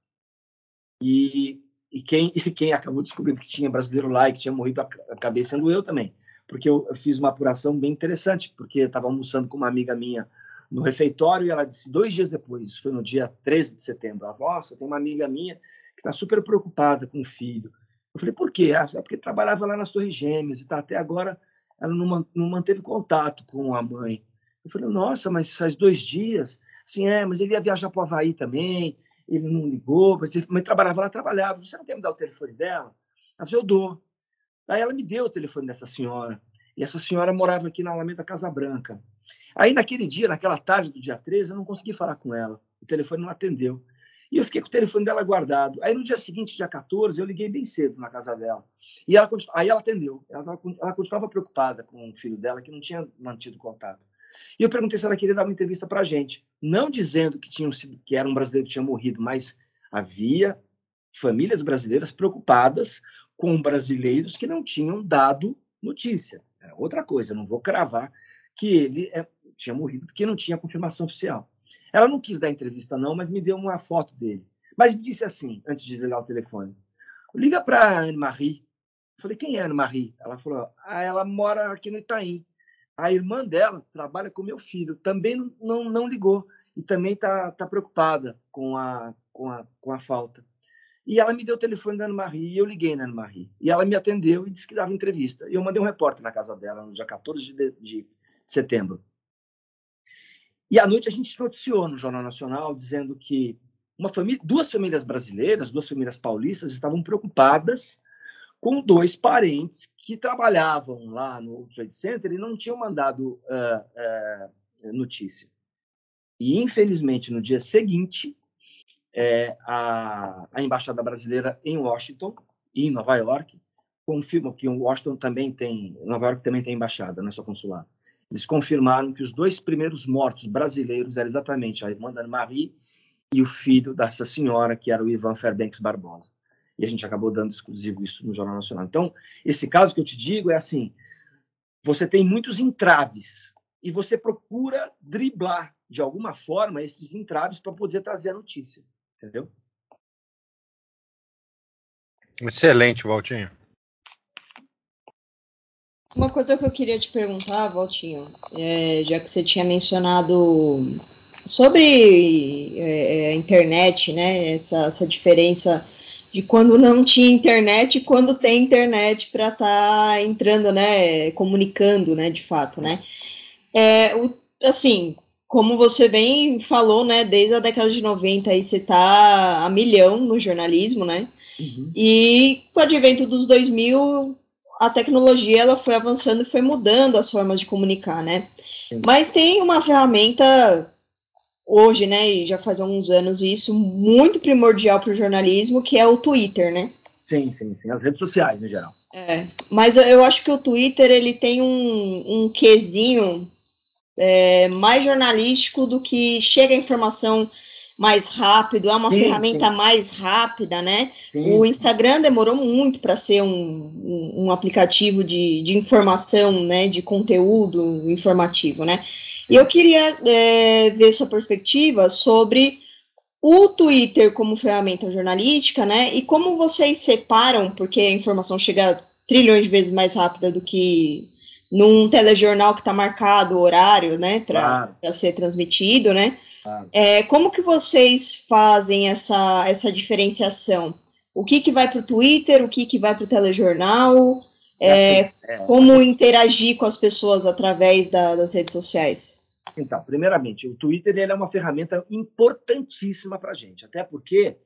E, e quem, *laughs* quem acabou descobrindo que tinha brasileiro lá e que tinha morrido, acabei sendo eu também. Porque eu, eu fiz uma apuração bem interessante, porque eu estava almoçando com uma amiga minha no refeitório e ela disse, dois dias depois, foi no dia 13 de setembro, falou, nossa, tem uma amiga minha que está super preocupada com o filho. Eu falei, por quê? Ah, porque trabalhava lá nas Torres Gêmeas e tá, até agora ela não, não manteve contato com a mãe. Eu falei, nossa, mas faz dois dias? Sim, é, mas ele ia viajar para o Havaí também, ele não ligou, mas, ele, mas trabalhava lá, trabalhava. Você não quer me dar o telefone dela? Ela falou, eu dou. Aí ela me deu o telefone dessa senhora. E essa senhora morava aqui na Alameda Casa Branca. Aí naquele dia, naquela tarde do dia 13, eu não consegui falar com ela. O telefone não atendeu. E eu fiquei com o telefone dela guardado. Aí no dia seguinte, dia 14, eu liguei bem cedo na casa dela. E ela aí ela atendeu. Ela, ela continuava preocupada com o filho dela, que não tinha mantido contato. E eu perguntei se ela queria dar uma entrevista para a gente, não dizendo que, tinham sido, que era um brasileiro que tinha morrido, mas havia famílias brasileiras preocupadas com brasileiros que não tinham dado notícia. É outra coisa, não vou cravar que ele é, tinha morrido porque não tinha confirmação oficial. Ela não quis dar entrevista, não, mas me deu uma foto dele. Mas me disse assim, antes de ligar o telefone: liga para Anne-Marie. Falei, quem é Anne-Marie? Ela falou: ah, ela mora aqui no Itaim. A irmã dela trabalha com meu filho, também não, não, não ligou e também está tá preocupada com a, com, a, com a falta. E ela me deu o telefone da Anne-Marie e eu liguei na Anne-Marie. E ela me atendeu e disse que dava entrevista. E eu mandei um repórter na casa dela no dia 14 de, de setembro. E à noite a gente noticiou no Jornal Nacional dizendo que uma família, duas famílias brasileiras, duas famílias paulistas estavam preocupadas com dois parentes que trabalhavam lá no Trade Center e não tinham mandado uh, uh, notícia. E, infelizmente, no dia seguinte, é, a, a, embaixada brasileira em Washington e em Nova York confirmam que Washington também tem, Nova York também tem embaixada, não é só consulado. Eles confirmaram que os dois primeiros mortos brasileiros eram exatamente a irmã da Marie e o filho dessa senhora, que era o Ivan Fairbanks Barbosa e a gente acabou dando exclusivo isso no Jornal Nacional. Então, esse caso que eu te digo é assim: você tem muitos entraves e você procura driblar de alguma forma esses entraves para poder trazer a notícia, entendeu? Excelente, Valtinho. Uma coisa que eu queria te perguntar, Valtinho, é, já que você tinha mencionado sobre é, a internet, né, essa, essa diferença de quando não tinha internet e quando tem internet para estar tá entrando, né, comunicando, né, de fato, né. É, o, assim, como você bem falou, né, desde a década de 90 aí você tá a milhão no jornalismo, né, uhum. e com o advento dos 2000, a tecnologia ela foi avançando e foi mudando as formas de comunicar, né, Sim. mas tem uma ferramenta hoje, né, e já faz alguns anos isso, muito primordial para o jornalismo, que é o Twitter, né? Sim, sim, sim, as redes sociais, em geral. É, mas eu acho que o Twitter, ele tem um, um quesinho é, mais jornalístico do que chega a informação mais rápido, é uma sim, ferramenta sim. mais rápida, né? Sim. O Instagram demorou muito para ser um, um, um, aplicativo de, de informação, né? De conteúdo informativo, né? E eu queria é, ver sua perspectiva sobre o Twitter como ferramenta jornalística, né? E como vocês separam, porque a informação chega trilhões de vezes mais rápida do que num telejornal que está marcado o horário, né, para claro. ser transmitido, né? Claro. É, como que vocês fazem essa, essa diferenciação? O que, que vai para o Twitter, o que, que vai para o telejornal? É, assim, é, como interagir com as pessoas através da, das redes sociais? Então, primeiramente, o Twitter ele é uma ferramenta importantíssima para a gente, até porque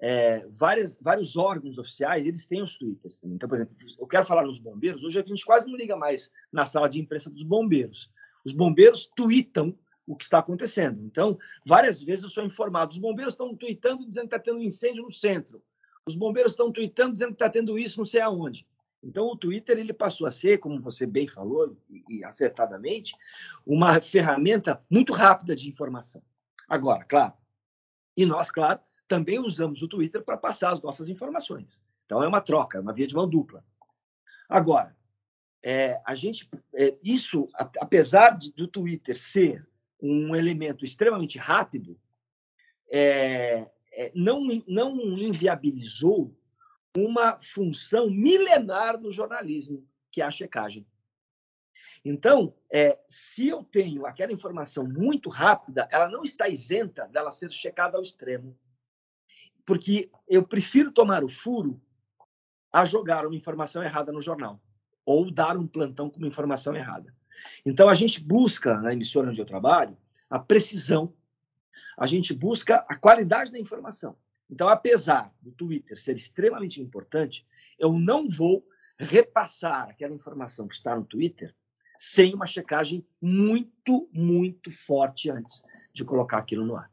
é, várias, vários órgãos oficiais eles têm os Twitters também. Então, por exemplo, eu quero falar nos bombeiros. Hoje a gente quase não liga mais na sala de imprensa dos bombeiros. Os bombeiros tweetam o que está acontecendo. Então, várias vezes eu sou informado. Os bombeiros estão tweetando dizendo que está tendo um incêndio no centro. Os bombeiros estão tweetando dizendo que está tendo isso não sei aonde. Então, o Twitter ele passou a ser, como você bem falou, e acertadamente, uma ferramenta muito rápida de informação. Agora, claro, e nós, claro, também usamos o Twitter para passar as nossas informações. Então, é uma troca, é uma via de mão dupla. Agora, é, a gente, é, isso, apesar de, do Twitter ser um elemento extremamente rápido, é, é, não, não inviabilizou uma função milenar no jornalismo, que é a checagem. Então, é, se eu tenho aquela informação muito rápida, ela não está isenta dela ser checada ao extremo. Porque eu prefiro tomar o furo a jogar uma informação errada no jornal ou dar um plantão com uma informação errada. Então, a gente busca, na emissora onde eu trabalho, a precisão, a gente busca a qualidade da informação. Então, apesar do Twitter ser extremamente importante, eu não vou repassar aquela informação que está no Twitter sem uma checagem muito, muito forte antes de colocar aquilo no ar.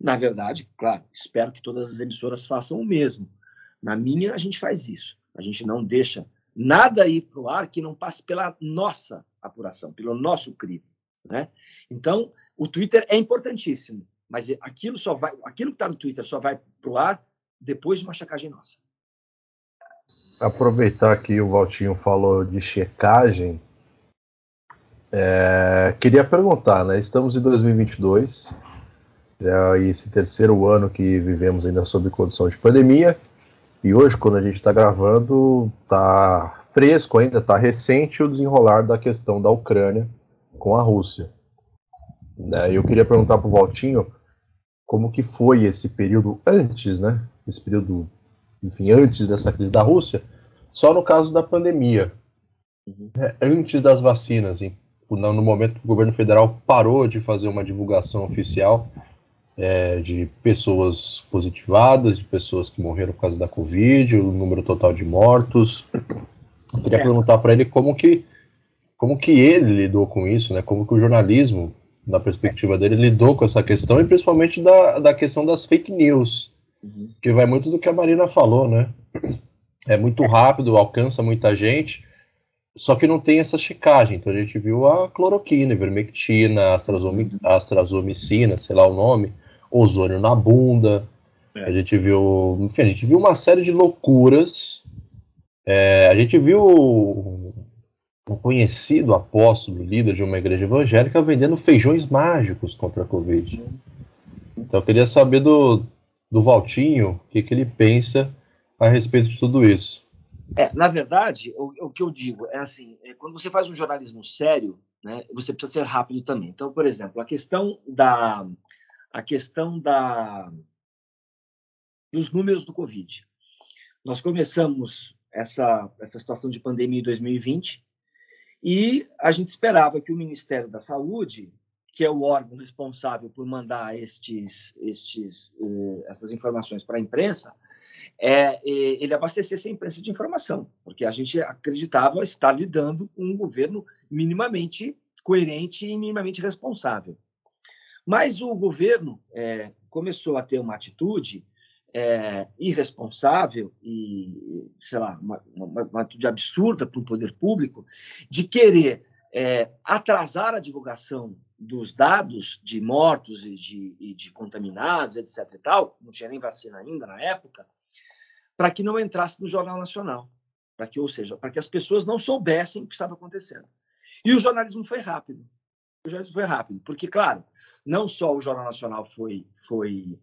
Na verdade, claro, espero que todas as emissoras façam o mesmo. Na minha, a gente faz isso. A gente não deixa nada ir para o ar que não passe pela nossa apuração, pelo nosso crivo. Né? Então, o Twitter é importantíssimo, mas aquilo só vai, aquilo que está no Twitter só vai para o ar depois de uma checagem nossa. Aproveitar que o Valtinho falou de checagem, é, queria perguntar, né? Estamos em 2022, já esse terceiro ano que vivemos ainda sob condição de pandemia, e hoje, quando a gente está gravando, está fresco ainda, está recente o desenrolar da questão da Ucrânia com a Rússia. Né? Eu queria perguntar para o Valtinho como que foi esse período antes, né? Esse período, enfim, antes dessa crise da Rússia, só no caso da pandemia, uhum. né? antes das vacinas, em no momento que o governo federal parou de fazer uma divulgação oficial é, de pessoas positivadas, de pessoas que morreram por causa da Covid, o número total de mortos. Eu queria é. perguntar para ele como que, como que ele lidou com isso, né? Como que o jornalismo, na perspectiva dele, lidou com essa questão e principalmente da, da questão das fake news, uhum. que vai muito do que a Marina falou, né? É muito rápido, alcança muita gente só que não tem essa checagem. Então a gente viu a cloroquina, ivermectina, astrazomicina, sei lá o nome, ozônio na bunda. É. A gente viu, enfim, a gente viu uma série de loucuras. É, a gente viu um conhecido apóstolo, líder de uma igreja evangélica, vendendo feijões mágicos contra a Covid. Então eu queria saber do, do Valtinho o que, que ele pensa a respeito de tudo isso. É, na verdade, o, o que eu digo é assim, é, quando você faz um jornalismo sério, né, você precisa ser rápido também. Então, por exemplo, a questão da a questão da dos números do Covid. Nós começamos essa essa situação de pandemia em 2020 e a gente esperava que o Ministério da Saúde, que é o órgão responsável por mandar estes estes uh, essas informações para a imprensa, é, ele abastecesse a imprensa de informação, porque a gente acreditava estar lidando com um governo minimamente coerente e minimamente responsável. Mas o governo é, começou a ter uma atitude é, irresponsável e, sei lá, uma, atitude absurda para o poder público de querer é, atrasar a divulgação dos dados de mortos e de, e de contaminados, etc. e tal, não tinha nem vacina ainda na época, para que não entrasse no Jornal Nacional, para que, ou seja, para que as pessoas não soubessem o que estava acontecendo. E o jornalismo foi rápido. O jornalismo foi rápido, porque, claro, não só o Jornal Nacional foi, foi,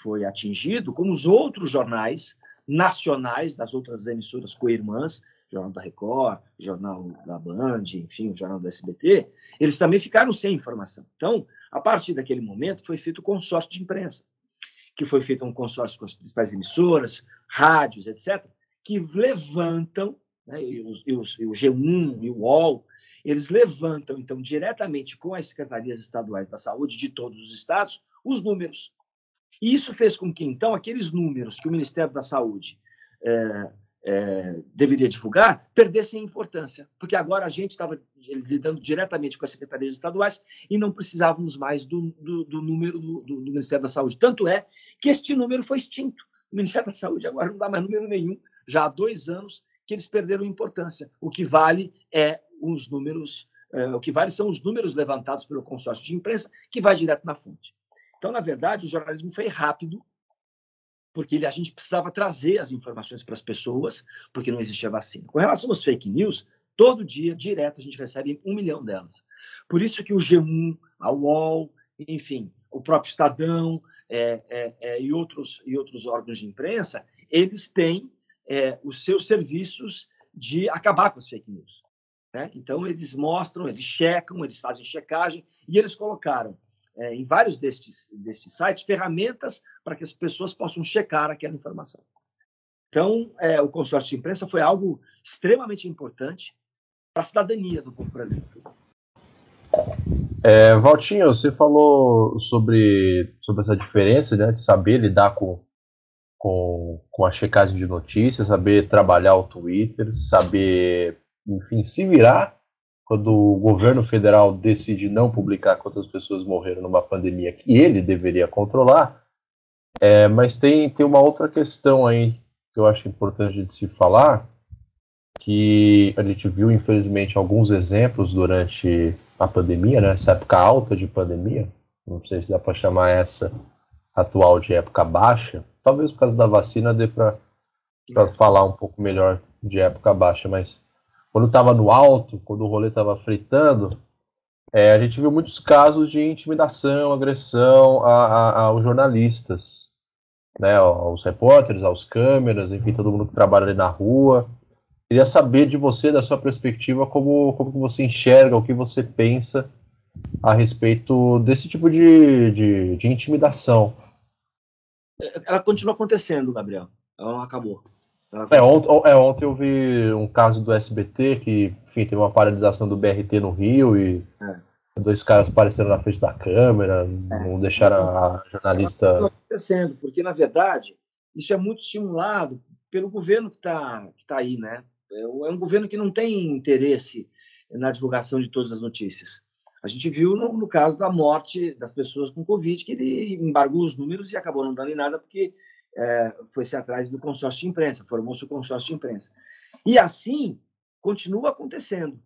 foi atingido, como os outros jornais nacionais das outras emissoras co-irmãs, Jornal da Record, Jornal da Band, enfim, o Jornal do SBT, eles também ficaram sem informação. Então, a partir daquele momento, foi feito o consórcio de imprensa que foi feito um consórcio com as principais emissoras, rádios, etc., que levantam, né, e, os, e, os, e, o G1 e o UOL, eles levantam, então, diretamente com as secretarias estaduais da saúde de todos os estados, os números. E isso fez com que, então, aqueles números que o Ministério da Saúde é, é, deveria divulgar perdessem importância, porque agora a gente estava lidando diretamente com as secretarias estaduais e não precisávamos mais do, do, do número do, do, Ministério da Saúde. Tanto é que este número foi extinto. O Ministério da Saúde agora não dá mais número nenhum, já há dois anos que eles perderam importância. O que vale é os números, é, o que vale são os números levantados pelo consórcio de imprensa, que vai direto na fonte. Então, na verdade, o jornalismo foi rápido porque a gente precisava trazer as informações para as pessoas, porque não existia vacina. Com relação às fake news, Todo dia, direto, a gente recebe um milhão delas. Por isso que o G1, a UOL, enfim, o próprio Estadão é, é, é, e, outros, e outros órgãos de imprensa, eles têm é, os seus serviços de acabar com as fake news. Né? Então, eles mostram, eles checam, eles fazem checagem e eles colocaram é, em vários destes, destes sites ferramentas para que as pessoas possam checar aquela informação. Então, é, o consórcio de imprensa foi algo extremamente importante para a cidadania do povo brasileiro. É, Valtinho, você falou sobre, sobre essa diferença né, de saber lidar com, com, com a checagem de notícias, saber trabalhar o Twitter, saber, enfim, se virar quando o governo federal decide não publicar quantas pessoas morreram numa pandemia que ele deveria controlar. É, mas tem, tem uma outra questão aí que eu acho importante de se falar, que a gente viu, infelizmente, alguns exemplos durante a pandemia, né, essa época alta de pandemia, não sei se dá para chamar essa atual de época baixa, talvez por causa da vacina dê para falar um pouco melhor de época baixa, mas quando estava no alto, quando o rolê estava fritando, é, a gente viu muitos casos de intimidação, agressão a, a, aos jornalistas né, aos repórteres, aos câmeras, enfim, todo mundo que trabalha ali na rua. Queria saber de você, da sua perspectiva, como, como você enxerga, o que você pensa a respeito desse tipo de, de, de intimidação. Ela continua acontecendo, Gabriel. Ela não acabou. Ela é, ontem, é, ontem eu vi um caso do SBT que, enfim, teve uma paralisação do BRT no Rio e é dois caras apareceram na frente da câmera, é. não deixaram a jornalista. Está acontecendo, porque na verdade isso é muito estimulado pelo governo que está que tá aí, né? É, é um governo que não tem interesse na divulgação de todas as notícias. A gente viu no, no caso da morte das pessoas com Covid que ele embargou os números e acabou não dando em nada porque é, foi-se atrás do consórcio de imprensa, formou-se o consórcio de imprensa. E assim continua acontecendo.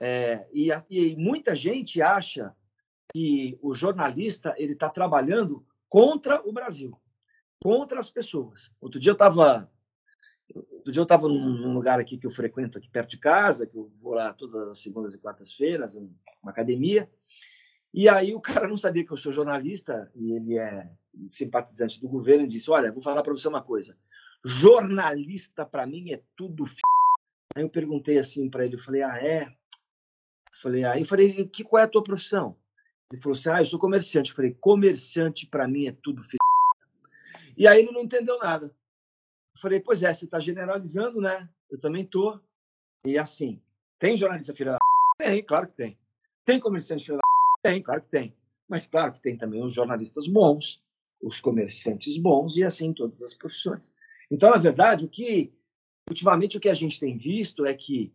É, e, e, muita gente acha que o jornalista ele está trabalhando contra o Brasil, contra as pessoas. Outro dia eu estava outro dia eu estava num lugar aqui que eu frequento aqui perto de casa, que eu vou lá todas as segundas e quartas-feiras, uma academia. E aí o cara não sabia que eu sou jornalista e ele é simpatizante do governo e disse: "Olha, vou falar para você uma coisa. Jornalista para mim é tudo f... Aí eu perguntei assim para ele, eu falei: "Ah, é?" Falei, aí eu falei, que, qual é a tua profissão? Ele falou assim, ah, eu sou comerciante. Eu falei, comerciante para mim é tudo filho. E aí ele não entendeu nada. Eu falei, pois é, você está generalizando, né? Eu também tô. E assim, tem jornalista filha da Tem, claro que tem. Tem comerciante filha da Tem, claro que tem. Mas claro que tem também os jornalistas bons, os comerciantes bons e assim todas as profissões. Então, na verdade, o que ultimamente o que a gente tem visto é que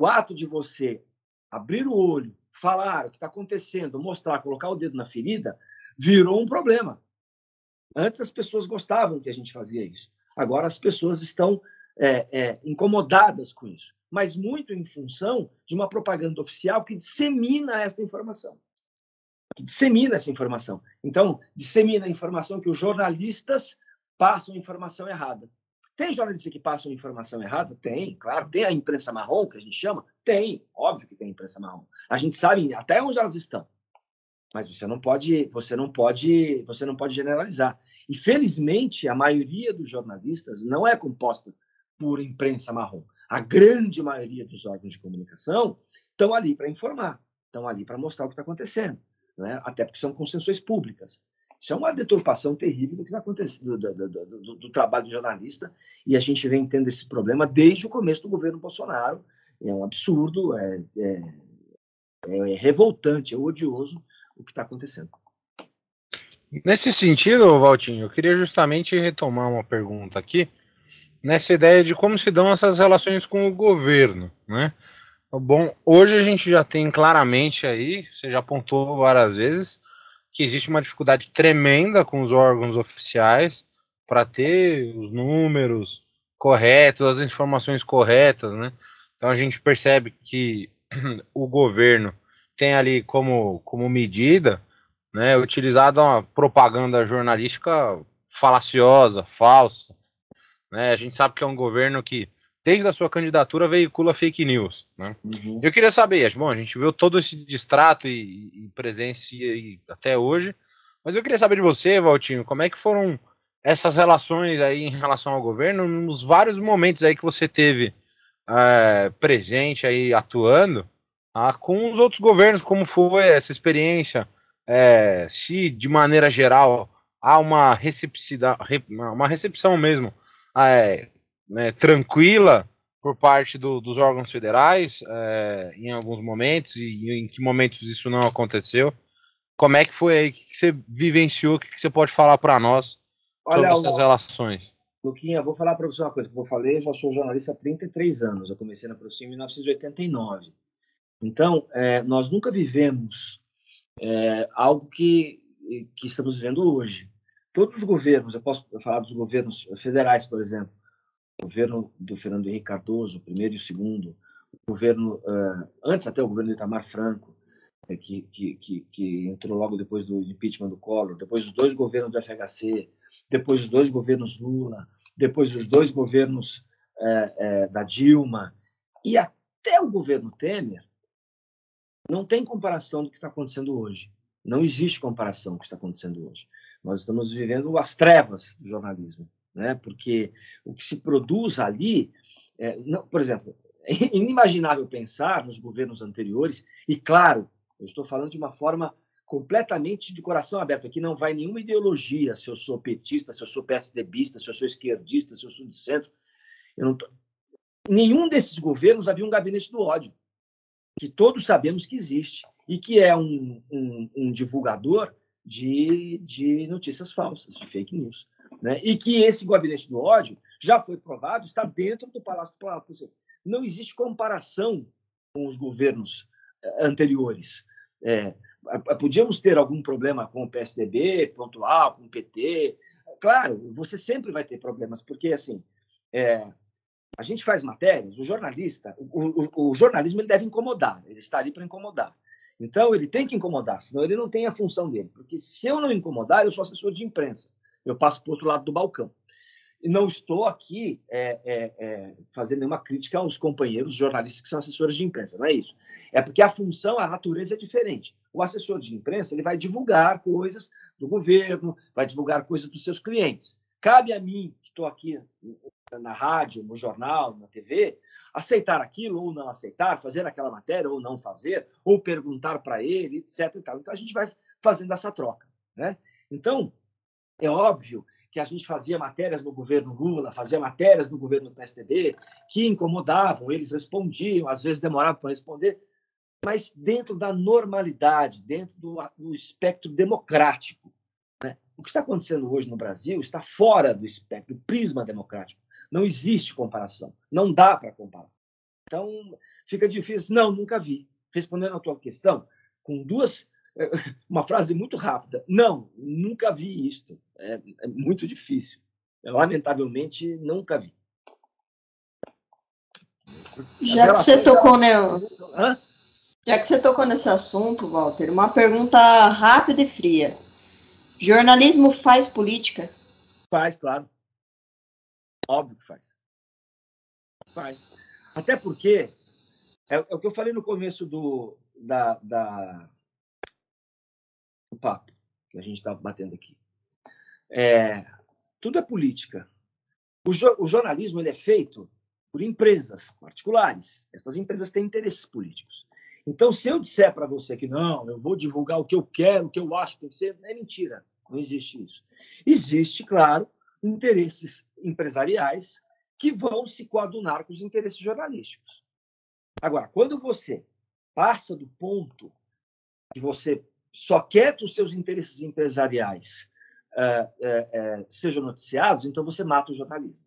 o ato de você abrir o olho, falar o que está acontecendo, mostrar, colocar o dedo na ferida, virou um problema. Antes as pessoas gostavam que a gente fazia isso. Agora as pessoas estão é, é, incomodadas com isso, mas muito em função de uma propaganda oficial que dissemina esta informação. Que dissemina essa informação. Então, dissemina a informação que os jornalistas passam informação errada. Tem jornalista que passam informação errada? Tem, claro. Tem a imprensa marrom, que a gente chama? Tem, óbvio que tem imprensa marrom. A gente sabe até onde elas estão. Mas você não pode, você não pode, você não pode generalizar. E felizmente a maioria dos jornalistas não é composta por imprensa marrom. A grande maioria dos órgãos de comunicação estão ali para informar, estão ali para mostrar o que está acontecendo, né? até porque são concessões públicas. Isso é uma deturpação terrível do que está acontecendo, do, do, do, do, trabalho do jornalista, e a gente vem tendo esse problema desde o começo do governo Bolsonaro. É um absurdo, é, é, é revoltante, é odioso o que está acontecendo. Nesse sentido, Valtinho, eu queria justamente retomar uma pergunta aqui, nessa ideia de como se dão essas relações com o governo, né? Bom, hoje a gente já tem claramente aí, você já apontou várias vezes, que existe uma dificuldade tremenda com os órgãos oficiais para ter os números corretos, as informações corretas, né? Então a gente percebe que *clears throat* o governo tem ali como, como medida, né, utilizada uma propaganda jornalística falaciosa, falsa. Né? A gente sabe que é um governo que desde a sua candidatura, veicula fake news. Né? Uhum. Eu queria saber, bom, a gente viu todo esse distrato e, e presença até hoje, mas eu queria saber de você, Valtinho, como é que foram essas relações aí em relação ao governo, nos vários momentos aí que você teve é, presente aí atuando, ah, com os outros governos, como foi essa experiência, é, se de maneira geral há uma recepção, uma recepção mesmo é, né, tranquila por parte do, dos órgãos federais é, em alguns momentos e em que momentos isso não aconteceu. Como é que foi aí? O que você vivenciou? O que você pode falar para nós sobre essas relações? Luquinha, vou falar para você uma coisa. Como eu falei, eu já sou jornalista há 33 anos. Eu comecei na ProSim em 1989. Então, é, nós nunca vivemos é, algo que, que estamos vivendo hoje. Todos os governos, eu posso falar dos governos federais, por exemplo, governo do Fernando Henrique Cardoso, o primeiro e o segundo, o governo, antes até o governo do Itamar Franco, é, que, que, que, que, entrou logo depois do impeachment do Collor, depois os dois governos do FHC, depois os dois governos Lula, depois os dois governos da Dilma, e até o governo Temer, não tem comparação do que está acontecendo hoje. Não existe comparação com o que está acontecendo hoje. Nós estamos vivendo as trevas do jornalismo, né? porque o que se produz ali, é, não, por exemplo, *laughs* é inimaginável pensar nos governos anteriores, e claro, eu estou falando de uma forma completamente de coração aberto. Aqui não vai nenhuma ideologia, se eu sou petista, se eu sou PSDBista, se eu sou esquerdista, se eu sou de centro. Eu não tô... Nenhum desses governos havia um gabinete do ódio, que todos sabemos que existe, e que é um, um, um divulgador de, de notícias falsas, de fake news. Né? E que esse gabinete do ódio já foi provado, está dentro do Palácio do Planalto. Não existe comparação com os governos eh, anteriores. É, podíamos ter algum problema com o PSDB, pontual, com o PT. Claro, você sempre vai ter problemas, porque assim, é, a gente faz matérias, o jornalista, o, o, o jornalismo ele deve incomodar, ele está ali para incomodar. Então, ele tem que incomodar, senão ele não tem a função dele. Porque se eu não incomodar, eu sou assessor de imprensa. Eu passo para o outro lado do balcão. E não estou aqui é, é, é, fazendo nenhuma crítica aos companheiros jornalistas que são assessores de imprensa, não é isso. É porque a função, a natureza é diferente. O assessor de imprensa ele vai divulgar coisas do governo, vai divulgar coisas dos seus clientes. Cabe a mim, que estou aqui na rádio, no jornal, na TV, aceitar aquilo ou não aceitar, fazer aquela matéria ou não fazer, ou perguntar para ele, etc. Então a gente vai fazendo essa troca. Né? Então, é óbvio que a gente fazia matérias no governo Lula, fazia matérias no governo PSDB, que incomodavam, eles respondiam, às vezes demoravam para responder, mas dentro da normalidade, dentro do, do espectro democrático. Né? O que está acontecendo hoje no Brasil está fora do espectro, do prisma democrático. Não existe comparação. Não dá para comparar. Então, fica difícil. Não, nunca vi. Respondendo à tua questão, com duas. *laughs* Uma frase muito rápida. Não, nunca vi isto. É, é muito difícil. Lamentavelmente, nunca vi. Já que você tocou, né? Hã? Já que você tocou nesse assunto, Walter, uma pergunta rápida e fria. Jornalismo faz política? Faz, claro. Óbvio que faz. Faz. Até porque é, é o que eu falei no começo do, da, da, do papo que a gente está batendo aqui. É, tudo é política. O, jo, o jornalismo ele é feito por empresas particulares. Essas empresas têm interesses políticos. Então, se eu disser para você que não, eu vou divulgar o que eu quero, o que eu acho que tem que ser, é mentira. Não existe isso. Existe, claro, interesses empresariais que vão se coadunar com os interesses jornalísticos. Agora, quando você passa do ponto que você só quer que os seus interesses empresariais uh, uh, uh, sejam noticiados, então você mata o jornalismo.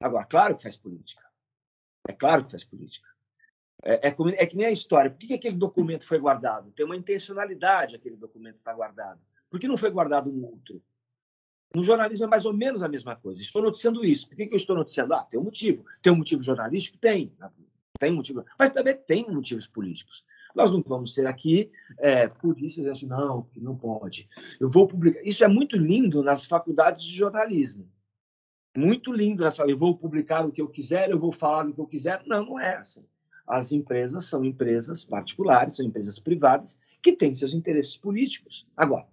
Agora, claro que faz política. É claro que faz política. É, é, é que nem a história. Por que aquele documento foi guardado? Tem uma intencionalidade aquele documento está guardado. Por que não foi guardado um outro? No jornalismo é mais ou menos a mesma coisa. Estou noticiando isso. Por que, que eu estou noticiando? Ah, tem um motivo. Tem um motivo jornalístico? Tem. Tem motivo. Mas também tem motivos políticos. Nós não vamos ser aqui é, polícias assim, não, que não pode. Eu vou publicar. Isso é muito lindo nas faculdades de jornalismo. muito lindo essa. Eu vou publicar o que eu quiser, eu vou falar o que eu quiser. Não, não é assim. As empresas são empresas particulares, são empresas privadas que têm seus interesses políticos. Agora,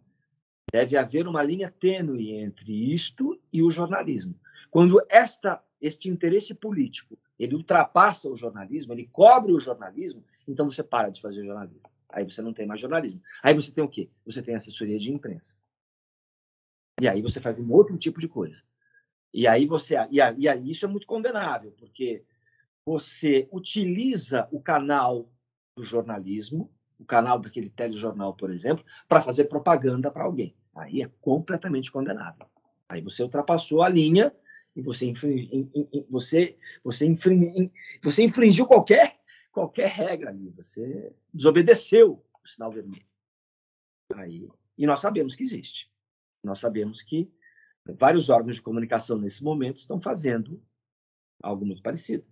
deve haver uma linha tênue entre isto e o jornalismo. Quando esta, este interesse político ele ultrapassa o jornalismo, ele cobre o jornalismo, então você para de fazer jornalismo. Aí você não tem mais jornalismo. Aí você tem o quê? Você tem assessoria de imprensa. E aí você faz um outro tipo de coisa. E aí você e, e aí isso é muito condenável, porque você utiliza o canal do jornalismo, o canal daquele telejornal, por exemplo, para fazer propaganda para alguém. Aí é completamente condenável. Aí você ultrapassou a linha e você infringiu, você, você, você infringiu qualquer, qualquer regra ali. Você desobedeceu o sinal vermelho. Aí, e nós sabemos que existe. Nós sabemos que vários órgãos de comunicação nesse momento estão fazendo algo muito parecido.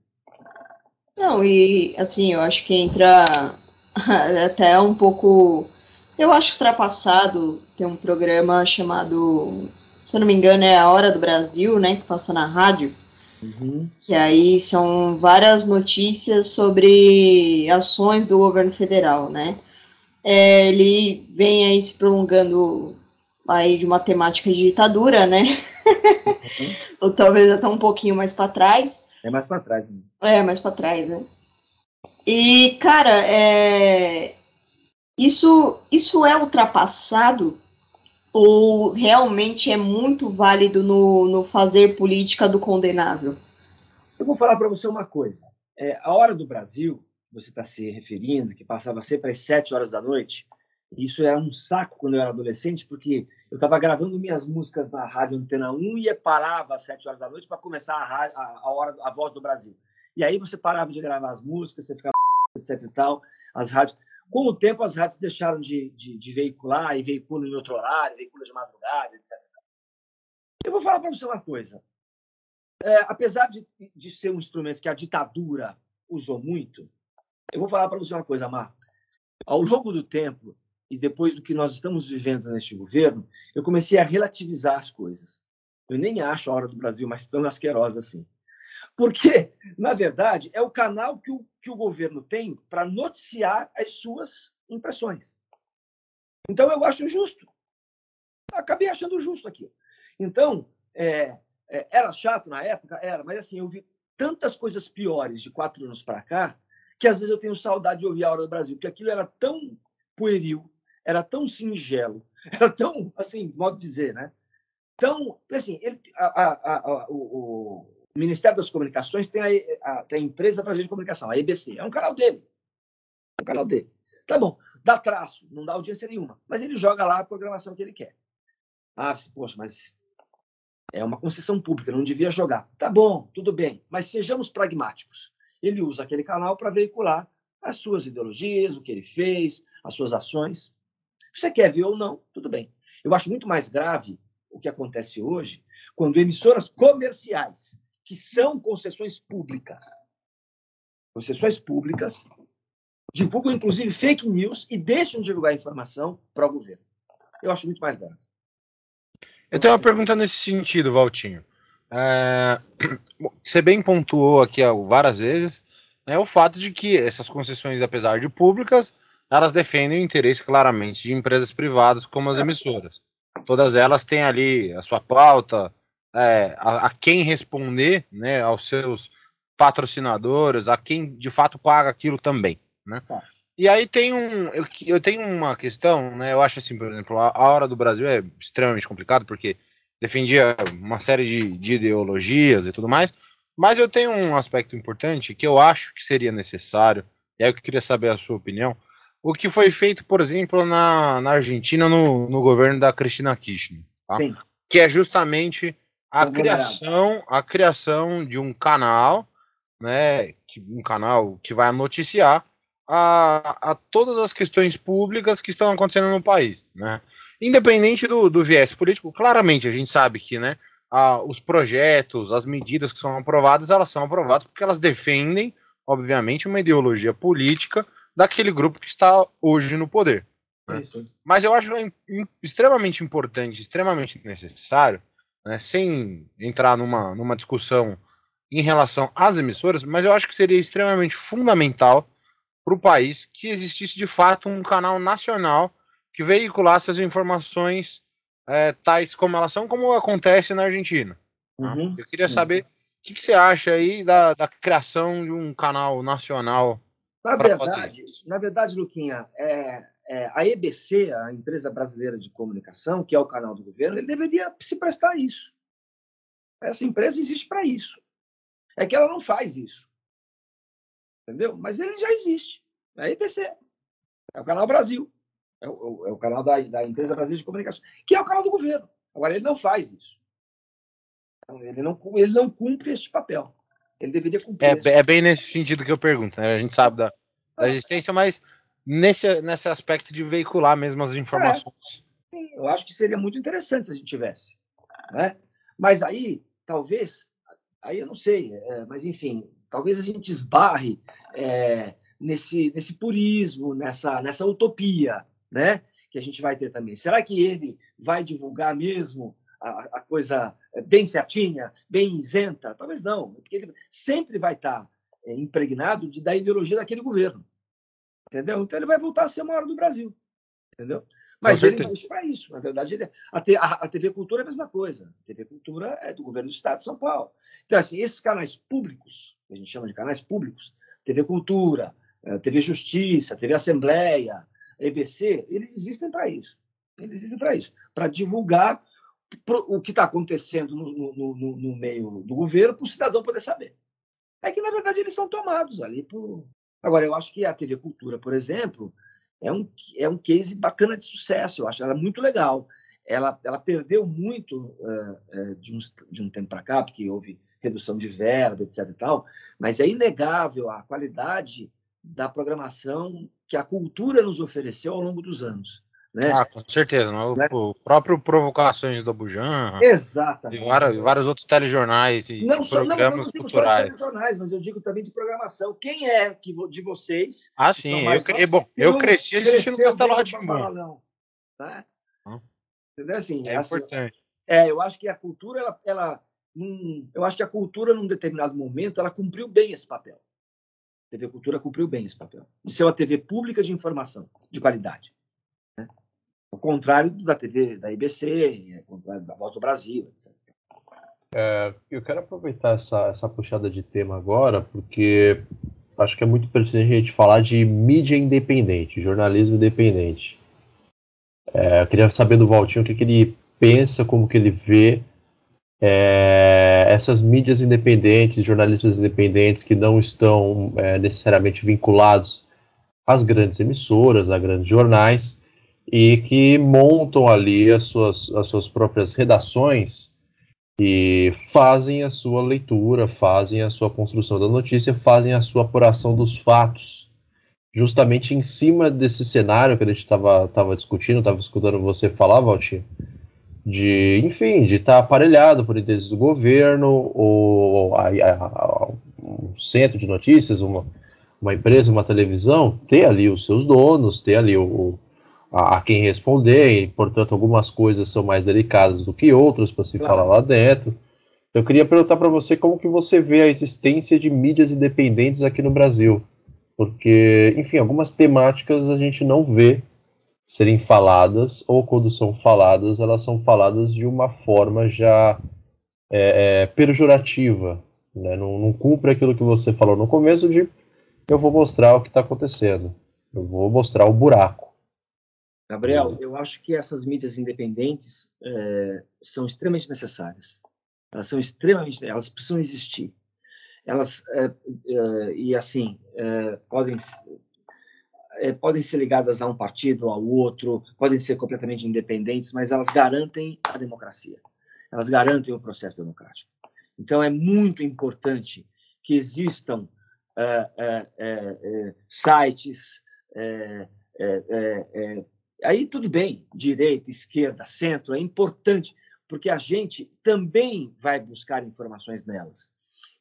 Não, e assim, eu acho que entra *laughs* até um pouco. Eu acho ultrapassado ter um programa chamado, se eu não me engano, é A Hora do Brasil, né? Que passa na rádio. Uhum. Que aí são várias notícias sobre ações do governo federal, né? É, ele vem aí se prolongando aí de uma temática de ditadura, né? Uhum. *laughs* Ou talvez até um pouquinho mais para trás. É mais para trás. Né? É, mais para trás, né? E, cara, é... isso, isso é ultrapassado ou realmente é muito válido no, no fazer política do condenável? Eu vou falar para você uma coisa. É, a hora do Brasil, você está se referindo, que passava sempre às sete horas da noite, isso era um saco quando eu era adolescente, porque eu estava gravando minhas músicas na rádio Antena 1 e parava às sete horas da noite para começar a, a, a, hora, a voz do Brasil. E aí você parava de gravar as músicas, você ficava *laughs* etc e tal, as rádios. Com o tempo, as rádios deixaram de, de, de veicular e veiculam em outro horário, veiculam de madrugada, etc. Eu vou falar para você uma coisa. É, apesar de, de ser um instrumento que a ditadura usou muito, eu vou falar para você uma coisa, Mar. Ao longo do tempo, e depois do que nós estamos vivendo neste governo, eu comecei a relativizar as coisas. Eu nem acho a hora do Brasil mais tão asquerosa assim. Porque, *laughs* na verdade, é o canal que o, que o governo tem para noticiar as suas impressões. Então, eu acho justo. Acabei achando justo aqui. Então, é, é, era chato na época? Era, mas assim, eu vi tantas coisas piores de quatro anos para cá que às vezes eu tenho saudade de ouvir a Hora do Brasil, porque aquilo era tão pueril, era tão singelo, *laughs* era tão, assim, modo de dizer, né? Então, assim, ele, a, a, a, o, o, Ministério das Comunicações tem a, tem a empresa de comunicação, a EBC, é um canal dele. É um canal dele. Tá bom, dá traço, não dá audiência nenhuma, mas ele joga lá a programação que ele quer. Ah, poxa, mas é uma concessão pública, não devia jogar. Tá bom, tudo bem, mas sejamos pragmáticos. Ele usa aquele canal para veicular as suas ideologias, o que ele fez, as suas ações. Você quer ver ou não, tudo bem. Eu acho muito mais grave o que acontece hoje quando emissoras comerciais, que são concessões públicas, concessões públicas, divulgam inclusive fake news e deixam de divulgar informação para o governo. Eu acho muito mais grave. Eu tenho uma pergunta nesse sentido, Valtinho. É, *clears throat* você bem pontuou aqui várias vezes né, o fato de que essas concessões, apesar de públicas, elas defendem o interesse claramente de empresas privadas como as emissoras. Todas elas têm ali a sua pauta, é, a, a, quem responder, né, aos seus patrocinadores, a quem de fato paga aquilo também, né? Tá. E aí tem um, eu, eu tenho uma questão, né? Eu acho assim, por exemplo, a, a hora do Brasil é extremamente complicado porque defendia uma série de, de ideologias e tudo mais, mas eu tenho um aspecto importante que eu acho que seria necessário, e aí eu queria saber a sua opinião, o que foi feito, por exemplo, na, na Argentina no, no governo da Cristina Kirchner, tá? que é justamente a criação, a criação de um canal, né, que, um canal que vai noticiar a, a todas as questões públicas que estão acontecendo no país, né? Independente do, do viés político, claramente a gente sabe que, né, a, os projetos, as medidas que são aprovadas, elas são aprovadas porque elas defendem, obviamente, uma ideologia política daquele grupo que está hoje no poder. Né? Mas eu acho extremamente importante, extremamente necessário né, sem entrar numa, numa discussão em relação às emissoras, mas eu acho que seria extremamente fundamental para o país que existisse de fato um canal nacional que veiculasse as informações é, tais como elas são, como acontece na Argentina. Tá? Uhum. Eu queria saber o que, que, você acha aí da, da, criação de um canal nacional. Na verdade, na verdade, Luquinha, é, é, a EBC, a Empresa Brasileira de Comunicação, que é o canal do governo, ele deveria se prestar a isso. Essa empresa existe para isso. É que ela não faz isso. Entendeu? Mas ele já existe. É a EBC. É o Canal Brasil. É o, é o canal da, da Empresa Brasileira de Comunicação, que é o canal do governo. Agora, ele não faz isso. Então, ele não, ele não cumpre este papel. Ele deveria cumprir. É, é bem nesse sentido que eu pergunto. Né? A gente sabe da, da é. existência, mas nesse, nesse aspecto de veicular mesmo as informações. É, eu acho que seria muito interessante se a gente tivesse. Né? Mas aí, talvez, aí eu não sei, é, mas enfim, talvez a gente esbarre é, nesse, nesse purismo, nessa, nessa utopia né? Que a gente vai ter também. Será que ele vai divulgar mesmo a, a coisa bem certinha, bem isenta? Talvez não, porque ele sempre vai estar é, impregnado de, da ideologia daquele governo. Entendeu? Então ele vai voltar a ser o maior do Brasil. Entendeu? Mas ele existe para isso. Na verdade, ele, é, a, a, TV Cultura é a mesma coisa. A TV Cultura é do governo do Estado de São Paulo. Então, assim, esses canais públicos, que a gente chama de canais públicos, TV Cultura, eh, TV Justiça, TV Assembleia, EBC, eles existem para isso. Eles existem para isso, para divulgar o que está acontecendo no, no, no, no, meio do governo para o cidadão poder saber. É que, na verdade, eles são tomados ali por. Agora, eu acho que a TV Cultura, por exemplo, é um, é um case bacana de sucesso, eu acho ela muito legal. Ela, ela perdeu muito uh, uh, de, uns, de um tempo para cá, porque houve redução de verba, etc. e tal, mas é inegável a qualidade da programação que a cultura nos ofereceu ao longo dos anos. Né? Ah, com certeza. Né? O próprio Provocações do Bujan. Exatamente. E vários, vários outros telejornais e não só, programas não, não culturais. Telejornais, mas eu digo também de programação. Quem é que, de vocês? Ah, sim. Eu, cre... bom, eu cresci assistindo Castelo Rá-Tim-Bum. Né? Hum. Entendeu? Assim, é assim, importante. É, eu acho que a cultura, ela, ela eu acho que a cultura, num determinado momento, ela cumpriu bem esse papel. A TV Cultura cumpriu bem esse papel. De ser uma TV pública de informação, de qualidade. Ao contrário da TV da IBC, ao contrário da Voz do Brasil, etc. É, eu quero aproveitar essa, essa puxada de tema agora, porque acho que é muito pertinente a gente falar de mídia independente, jornalismo independente. É, eu queria saber do Valtinho o que, que ele pensa, como que ele vê é, essas mídias independentes, jornalistas independentes que não estão é, necessariamente vinculados às grandes emissoras, a grandes jornais, e que montam ali as suas, as suas próprias redações e fazem a sua leitura, fazem a sua construção da notícia, fazem a sua apuração dos fatos. Justamente em cima desse cenário que a gente estava discutindo, estava escutando você falar, Valtinho, de, enfim, de estar tá aparelhado por interesses do governo, ou a, a, um centro de notícias, uma, uma empresa, uma televisão, ter ali os seus donos, ter ali o, a, quem responder, e, portanto, algumas coisas são mais delicadas do que outras para se claro. falar lá dentro. Eu queria perguntar para você como que você vê a existência de mídias independentes aqui no Brasil, porque, enfim, algumas temáticas a gente não vê serem faladas, ou quando são faladas, elas são faladas de uma forma já é, é, pejorativa. Né? Não, não cumpre aquilo que você falou no começo de eu vou mostrar o que está acontecendo. Eu vou mostrar o buraco. Gabriel, eu acho que essas mídias independentes é, são extremamente necessárias. Elas são extremamente, elas precisam existir. Elas é, é, e assim é, podem é, podem ser ligadas a um partido, ao outro, podem ser completamente independentes, mas elas garantem a democracia. Elas garantem o processo democrático. Então, é muito importante que existam é, sites. Aí, tudo bem, direita, esquerda, centro, é importante, porque a gente também vai buscar informações nelas.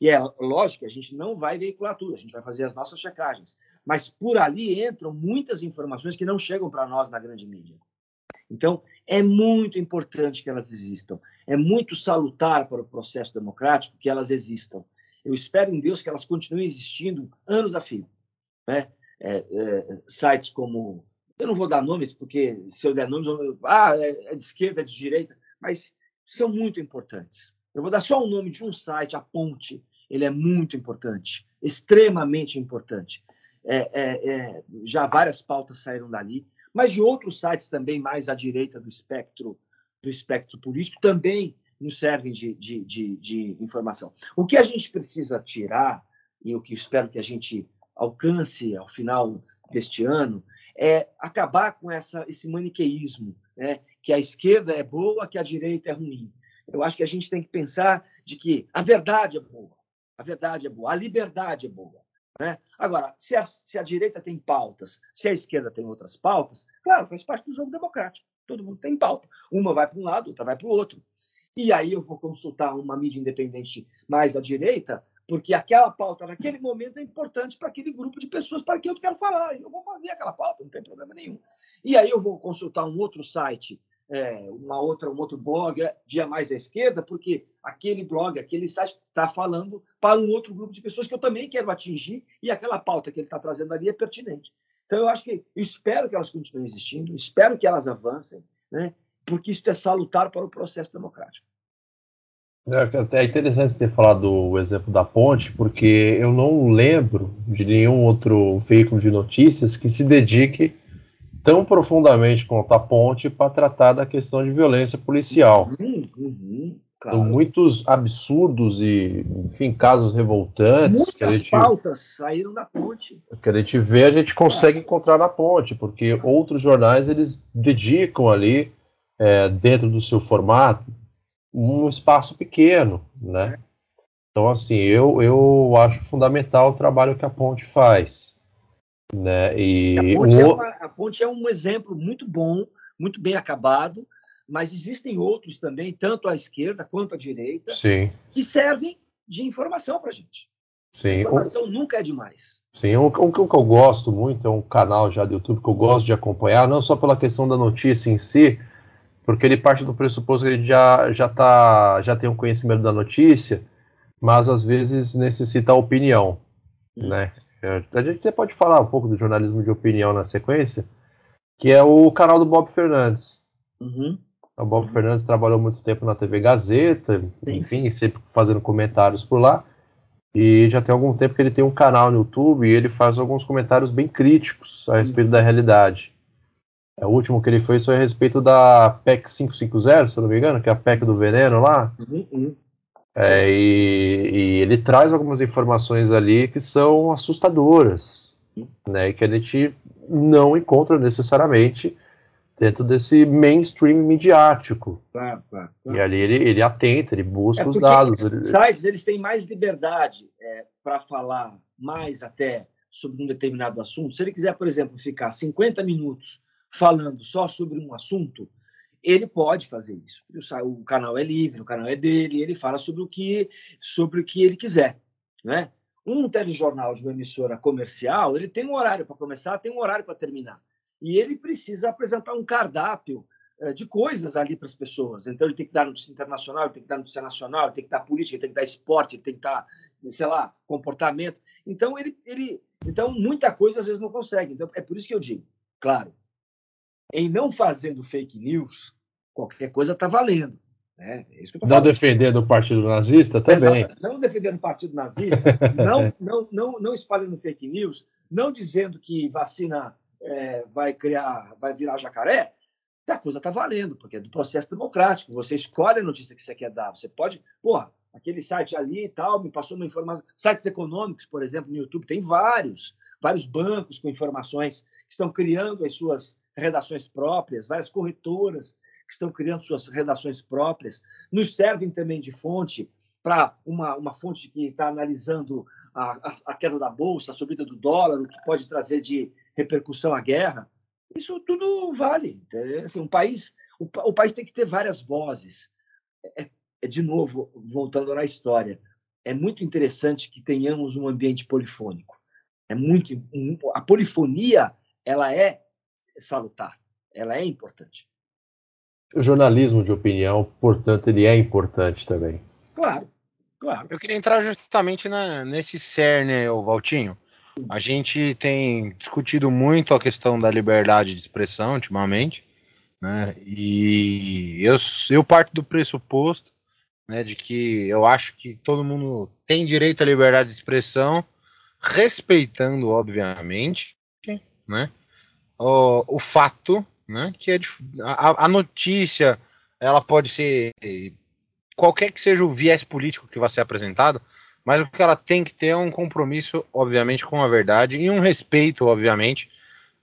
E é lógico que a gente não vai veicular tudo, a gente vai fazer as nossas checagens. Mas por ali entram muitas informações que não chegam para nós na grande mídia. Então, é muito importante que elas existam. É muito salutar para o processo democrático que elas existam. Eu espero em Deus que elas continuem existindo anos a fio. Né? É, é, sites como. Eu não vou dar nomes, porque se eu der nomes, eu, ah, é, é de esquerda, é de direita, mas são muito importantes. Eu vou dar só o nome de um site, a Ponte. Ele é muito importante, extremamente importante. É, é, é, já várias pautas saíram dali, mas de outros sites também mais à direita do espectro do espectro político também nos servem de, de, de, de informação. O que a gente precisa tirar e o que espero que a gente alcance ao final deste ano é acabar com essa, esse maniqueísmo, né? que a esquerda é boa, que a direita é ruim. Eu acho que a gente tem que pensar de que a verdade é boa, a verdade é boa, a liberdade é boa. Né? Agora, se a, se a direita tem pautas, se a esquerda tem outras pautas, claro, faz parte do jogo democrático. Todo mundo tem pauta. Uma vai para um lado, outra vai para o outro. E aí eu vou consultar uma mídia independente mais à direita, porque aquela pauta naquele momento é importante para aquele grupo de pessoas para quem eu quero falar. Eu vou fazer aquela pauta, não tem problema nenhum. E aí eu vou consultar um outro site é, uma outra, um outro blog, é, dia mais à esquerda, porque aquele blog, aquele site está falando para um outro grupo de pessoas que eu também quero atingir e aquela pauta que ele está trazendo ali é pertinente. Então, eu acho que, eu espero que elas continuem existindo, espero que elas avancem, né? porque isso é salutar para o processo democrático. É, é interessante ter falado o exemplo da ponte, porque eu não lembro de nenhum outro veículo de notícias que se dedique tão profundamente quanto a ponte para tratar da questão de violência policial. Uhum, uhum, claro. muitos absurdos e, enfim, casos revoltantes. Muitas que a gente, pautas saíram da ponte. Que a gente vê, a gente consegue encontrar na ponte, porque outros jornais eles dedicam ali, é, dentro do seu formato, um espaço pequeno, né? Então, assim, eu, eu acho fundamental o trabalho que a ponte faz. Né? E a ponte, o... é uma, a ponte é um exemplo muito bom, muito bem acabado, mas existem outros também, tanto à esquerda quanto à direita, Sim. que servem de informação para a gente. Sim. Informação o... nunca é demais. Sim, o, o, que eu gosto muito é um canal já do YouTube que eu gosto de acompanhar, não só pela questão da notícia em si, porque ele parte do pressuposto que ele já, já, tá, já tem um conhecimento da notícia, mas às vezes necessita opinião, hum. né? A gente até pode falar um pouco do jornalismo de opinião na sequência, que é o canal do Bob Fernandes. Uhum. O Bob uhum. Fernandes trabalhou muito tempo na TV Gazeta, sim, enfim, sempre fazendo comentários por lá. E já tem algum tempo que ele tem um canal no YouTube e ele faz alguns comentários bem críticos a respeito uhum. da realidade. É, o último que ele fez foi a respeito da PEC 550, se não me engano, que é a PEC do veneno lá. Uhum. uhum. É, e, e, ele traz algumas informações ali que são assustadoras, né, que a gente não encontra necessariamente dentro desse mainstream midiático. Claro, claro, claro. E ali ele, ele atenta, ele busca é os dados. Os sites eles têm mais liberdade é, para falar mais até sobre um determinado assunto. Se ele quiser, por exemplo, ficar 50 minutos falando só sobre um assunto, ele pode fazer isso. O canal é livre, o canal é dele, ele fala sobre o que, sobre o que ele quiser. Né? Um telejornal de uma emissora comercial, ele tem um horário para começar, tem um horário para terminar. E ele precisa apresentar um cardápio eh, de coisas ali para as pessoas. Então, ele tem que dar notícia internacional, ele tem que dar notícia nacional, ele tem que dar política, ele tem que dar esporte, ele tem que dar, sei lá, comportamento. Então, ele, ele, então muita coisa às vezes não consegue. Então, é por isso que eu digo, claro, em não fazendo fake news, qualquer coisa está valendo. Né? É isso que eu não defendendo o partido nazista também. Exato. Não defendendo o partido nazista, não, *laughs* não, não, não espalhando fake news, não dizendo que vacina é, vai criar, vai virar jacaré, a coisa está valendo, porque é do processo democrático. Você escolhe a notícia que você quer dar. Você pode, porra, aquele site ali e tal, me passou uma informação. Sites econômicos, por exemplo, no YouTube, tem vários, vários bancos com informações que estão criando as suas redações próprias, várias corretoras que estão criando suas redações próprias, nos servem também de fonte para uma, uma fonte que está analisando a, a, a, queda da bolsa, a subida do dólar, o que pode trazer de repercussão à guerra. Isso tudo vale. Assim, um país, o, o país tem que ter várias vozes. É, é, de novo, voltando na história, é muito interessante que tenhamos um ambiente polifônico. É muito a polifonia ela é salutar, ela é importante. O jornalismo de opinião, portanto, ele é importante também. Claro, claro. Eu queria entrar justamente na, nesse cerne, o Valtinho. A gente tem discutido muito a questão da liberdade de expressão ultimamente, né? E eu, eu parto do pressuposto né, de que eu acho que todo mundo tem direito à liberdade de expressão, respeitando, obviamente, né, o, o fato, né, que é a, a notícia, ela pode ser qualquer que seja o viés político que vai ser apresentado, mas o que ela tem que ter é um compromisso, obviamente, com a verdade e um respeito, obviamente,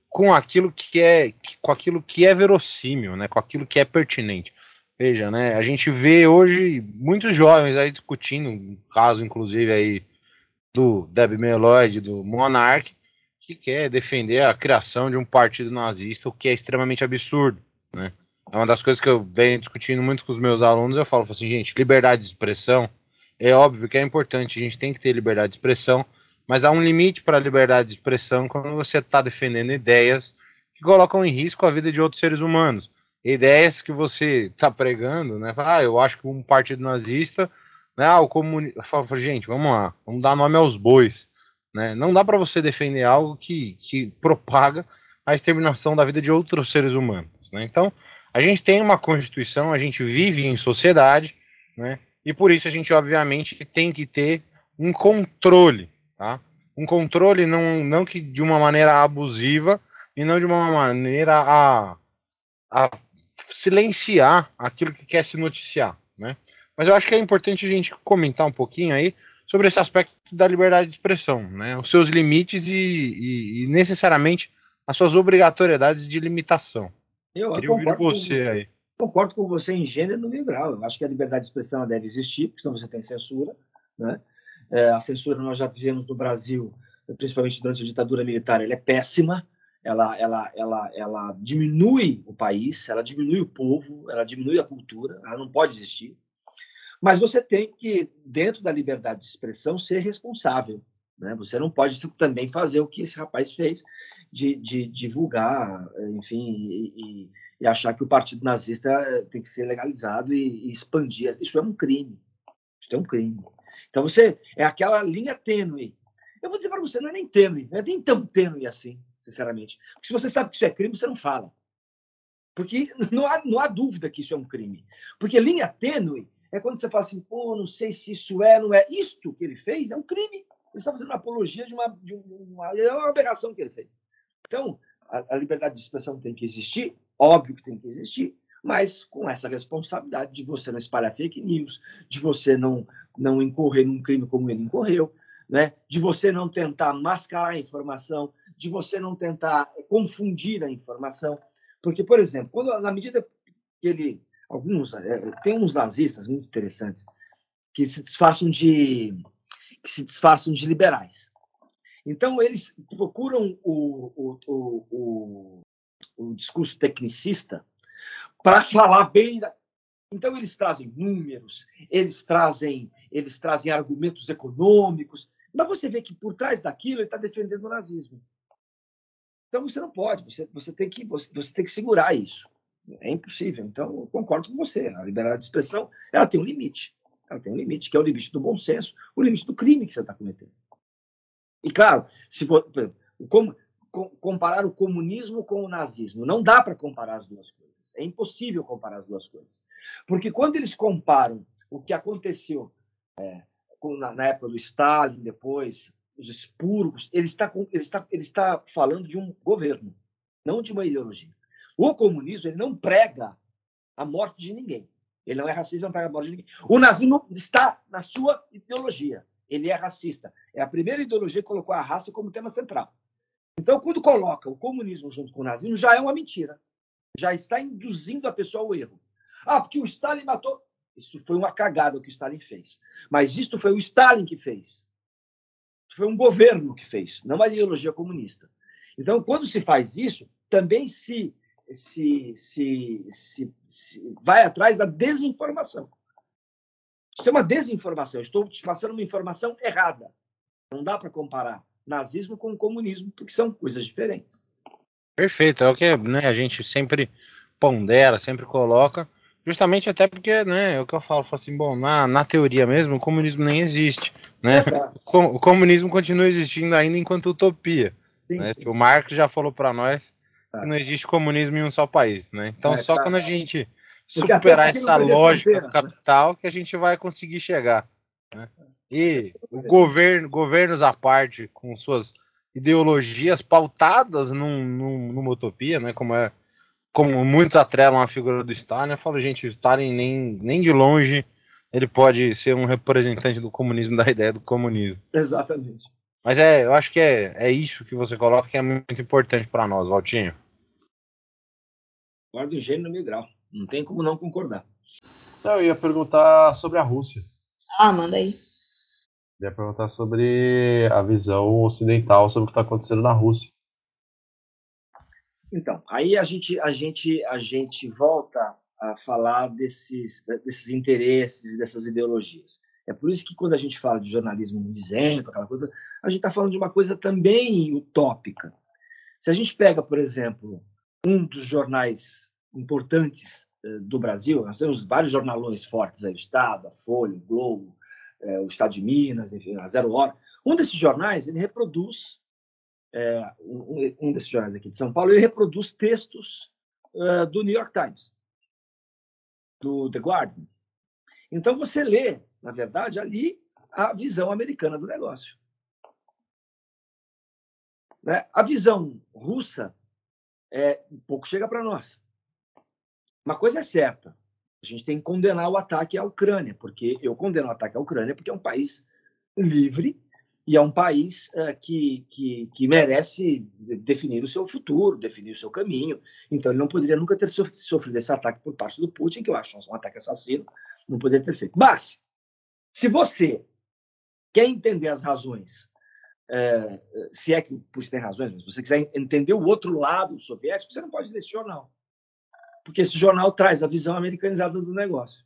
com aquilo que é com aquilo que é verossímil, né, com aquilo que é pertinente. Veja, né? A gente vê hoje muitos jovens aí discutindo, um caso inclusive aí do Deb Meloid, do Monarch, que quer defender a criação de um partido nazista, o que é extremamente absurdo, né? É uma das coisas que eu venho discutindo muito com os meus alunos, eu falo assim, gente, liberdade de expressão, é óbvio que é importante, a gente tem que ter liberdade de expressão, mas há um limite para a liberdade de expressão quando você está defendendo ideias que colocam em risco a vida de outros seres humanos ideias que você está pregando, né? Ah, eu acho que um partido nazista, né? Ah, o comunismo. Gente, vamos lá, vamos dar nome aos bois. Né? Não dá para você defender algo que, que propaga a exterminação da vida de outros seres humanos. Né? Então, a gente tem uma constituição, a gente vive em sociedade, né? E por isso a gente, obviamente, tem que ter um controle, tá? Um controle não, não que de uma maneira abusiva e não de uma maneira a, a silenciar aquilo que quer se noticiar, né? Mas eu acho que é importante a gente comentar um pouquinho aí sobre esse aspecto da liberdade de expressão, né? Os seus limites e, e, e necessariamente as suas obrigatoriedades de limitação. Eu, Queria eu ouvir você com, aí. Concordo com você em gênero no mil grau. Eu acho que a liberdade de expressão deve existir, porque senão você tem censura, né? É, a censura nós já vivemos no Brasil, principalmente durante a ditadura militar, ela é péssima ela, ela, ela, ela diminui o país, ela diminui o povo, ela diminui a cultura, ela não pode existir. Mas você tem que, dentro da liberdade de expressão, ser responsável. Né? Você não pode também fazer o que esse rapaz fez, de, de divulgar, enfim, e, e, achar que o partido nazista tem que ser legalizado e, e expandir. Isso é um crime. Isso é um crime. Então você é aquela linha tênue. Eu vou dizer para você, não é nem tênue, não é nem tão tênue assim sinceramente. Porque se você sabe que isso é crime, você não fala. Porque *laughs* não há, não há dúvida que isso é um crime. Porque linha tênue é quando você fala assim, pô, não sei se isso é, não é. Isto que ele fez é um crime. Ele está fazendo uma apologia de uma, de uma, é uma aberração que ele fez. Então, a, a liberdade de expressão tem que existir, óbvio que tem que existir, mas com essa responsabilidade de você não espalhar fake news, de você não, não incorrer num crime como ele incorreu, né? de você não tentar mascarar a informação, de você não tentar confundir a informação. Porque, por exemplo, quando na medida que ele. Alguns. É, tem uns nazistas muito interessantes que se disfarçam de. que se disfarçam de liberais. Então, eles procuram o, o, o, o, discurso tecnicista para *laughs* falar bem da, então eles trazem números, eles trazem, eles trazem argumentos econômicos, mas você vê que por trás daquilo ele está defendendo o nazismo. Então você não pode, você, você, tem que, você, você tem que segurar isso. É impossível. Então, eu concordo com você. A liberdade de expressão ela tem um limite. Ela tem um limite, que é o limite do bom senso, o limite do crime que você está cometendo. E claro, se for, como, comparar o comunismo com o nazismo, não dá para comparar as duas coisas. É impossível comparar as duas coisas. Porque quando eles comparam o que aconteceu é, na, na época do Stalin, depois os expurgos, ele está, ele, está, ele está falando de um governo, não de uma ideologia. O comunismo ele não prega a morte de ninguém. Ele não é racista, não prega a morte de ninguém. O nazismo está na sua ideologia. Ele é racista. É a primeira ideologia que colocou a raça como tema central. Então, quando coloca o comunismo junto com o nazismo, já é uma mentira. Já está induzindo a pessoa ao erro. Ah, porque o Stalin matou. Isso foi uma cagada que o Stalin fez. Mas isto foi o Stalin que fez foi um governo que fez, não a ideologia comunista. Então, quando se faz isso, também se, se, se, se, se vai atrás da desinformação. Isso é uma desinformação. Estou te passando uma informação errada. Não dá para comparar nazismo com comunismo, porque são coisas diferentes. Perfeito. É o que né, a gente sempre pondera, sempre coloca, justamente até porque, né, é o que eu falo, falo assim, bom, na, na teoria mesmo, o comunismo nem existe, né? *laughs* O, comunismo continua existindo ainda enquanto utopia. Sim, né? sim. O Marx já falou para nós tá. que não existe comunismo em um só país, né? Então, é, só tá. quando a gente superar essa lógica do capital que a gente vai conseguir chegar. Né? E o governo, governos à parte, com suas ideologias pautadas num, num, numa utopia, né? Como é como muitos atrelam a figura do Stalin, eu falo, gente, o Stalin nem, nem de longe ele pode ser um representante do comunismo, *laughs* da ideia do comunismo. Exatamente. Mas é, eu acho que é, é isso que você coloca que é muito importante para nós, Valtinho. Guarda o gênio no mil grau. Não tem como não concordar. Eu ia perguntar sobre a Rússia. Ah, manda aí. Eu ia perguntar sobre a visão ocidental sobre o que está acontecendo na Rússia. Então, aí a gente, a gente, a gente volta a falar desses, desses interesses, dessas ideologias. É por isso que quando a gente fala de jornalismo isento, aquela coisa, a gente está falando de uma coisa também utópica. Se a gente pega, por exemplo, um dos jornais importantes eh, do Brasil, nós temos vários jornalões fortes aí, o Estado, a Folha, o Globo, eh, o Estado de Minas, enfim, a Zero Hora. Um desses jornais, ele reproduz é, um, desses jornais aqui de São Paulo, ele reproduz textos do New York Times, do The Guardian. Então você lê, na verdade, ali a visão americana do negócio. Né? A visão russa é, pouco chega para nós. Uma coisa é certa, a gente tem que condenar o ataque à Ucrânia, porque eu condeno o ataque à Ucrânia porque é um país livre e é um país uh, que, que, que, merece definir o seu futuro, definir o seu caminho. Então, ele não poderia nunca ter sofrido esse ataque por parte do Putin, que eu acho um ataque assassino, não poderia ter feito. Mas, se você quer entender as razões, uh, se é que o Putin tem razões, mas se você quiser entender o outro lado soviético, você não pode ler esse jornal. Porque esse jornal traz a visão americanizada do negócio.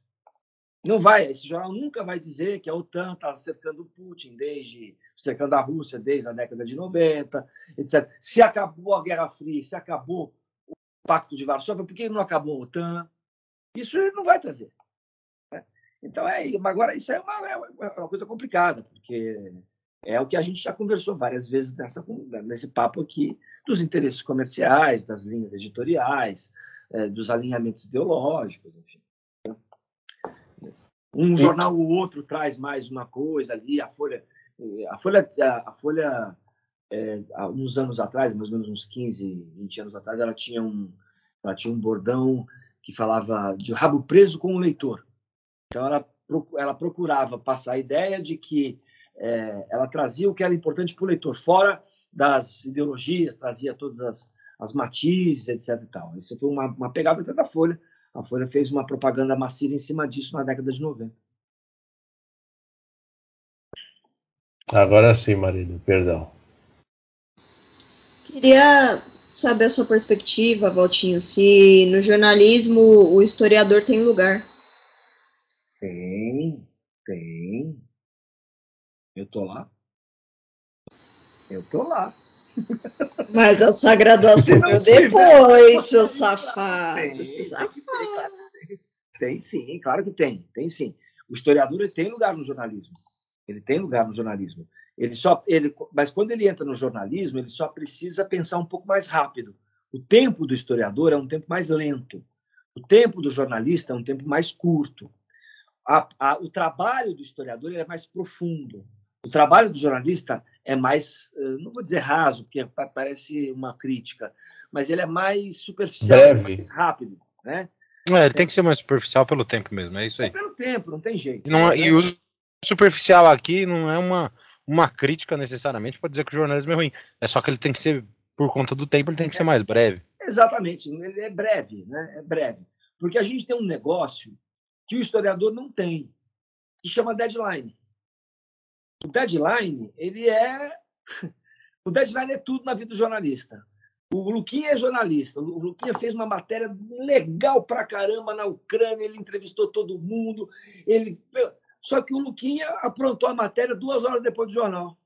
Não vai, esse jornal nunca vai dizer que a OTAN está cercando o Putin desde cercando a Rússia desde a década de 90, etc. Se acabou a Guerra Fria, se acabou o Pacto de Varsóvia, por que não acabou a OTAN? Isso ele não vai trazer. Né? Então é, agora isso é uma, é uma coisa complicada, porque é o que a gente já conversou várias vezes nessa, nesse papo aqui dos interesses comerciais, das linhas editoriais, é, dos alinhamentos ideológicos, enfim. Um jornal ou outro traz mais uma coisa ali, a Folha, a Folha, a, Folha é, há uns anos atrás, mais ou menos uns 15, 20 anos atrás, ela tinha um, ela tinha um bordão que falava de rabo preso com o leitor. Então ela, ela procurava passar a ideia de que é, ela trazia o que era importante para o leitor, fora das ideologias, trazia todas as, as matizes, etc. E tal. Isso foi uma, uma pegada até da Folha, a Folha fez uma propaganda massiva em cima disso na década de 90. Agora sim, marido, perdão. Queria saber a sua perspectiva, Valtinho, se no jornalismo o historiador tem lugar. Tem, tem. Eu tô lá. Eu tô lá. Mas a sua graduação *laughs* veio depois, seu safado. Tem, seu safado. Tem, tem, sim, claro que tem, tem sim. O historiador ele tem lugar no jornalismo. Ele tem lugar no jornalismo. Ele só, ele, mas quando ele entra no jornalismo, ele só precisa pensar um pouco mais rápido. O tempo do historiador é um tempo mais lento. O tempo do jornalista é um tempo mais curto. A, a, o trabalho do historiador é mais profundo. O trabalho do jornalista é mais, eh, não vou dizer raso, porque parece uma crítica, mas ele é mais superficial, Breve. mais rápido, né? É, ele tem que ser mais superficial pelo tempo mesmo, é isso aí. É pelo tempo, não tem jeito. E, não, é, e o superficial aqui não é uma, uma crítica necessariamente para dizer que o jornalismo é ruim. É só que ele tem que ser, por conta do tempo, ele tem que ser mais breve. Exatamente, ele é breve, né? É breve. Porque a gente tem um negócio que o historiador não tem, que chama deadline. O deadline, ele é. *laughs* O deadline é tudo na vida do jornalista. O Luquinha é jornalista. O Luquinha fez uma matéria legal pra caramba na Ucrânia, ele entrevistou todo mundo. Ele... Só que o Luquinha aprontou a matéria duas horas depois do jornal.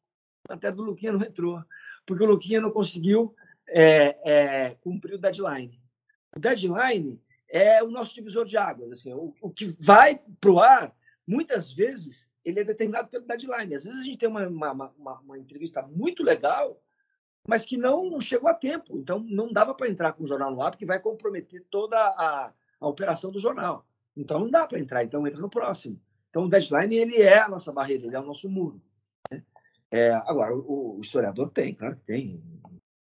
A matéria do Luquinha não entrou, porque o Luquinha não conseguiu é, é, cumprir o deadline. O deadline é o nosso divisor de águas. Assim, o, o que vai para o ar, muitas vezes, ele é determinado pelo deadline. Às vezes a gente tem uma, uma, uma, uma entrevista muito legal, mas que não chegou a tempo. Então, não dava para entrar com o jornal no ar, porque vai comprometer toda a, a operação do jornal. Então, não dá para entrar. Então, entra no próximo. Então, o deadline ele é a nossa barreira, ele é o nosso muro. Né? É, agora, o, o, historiador tem, claro que tem.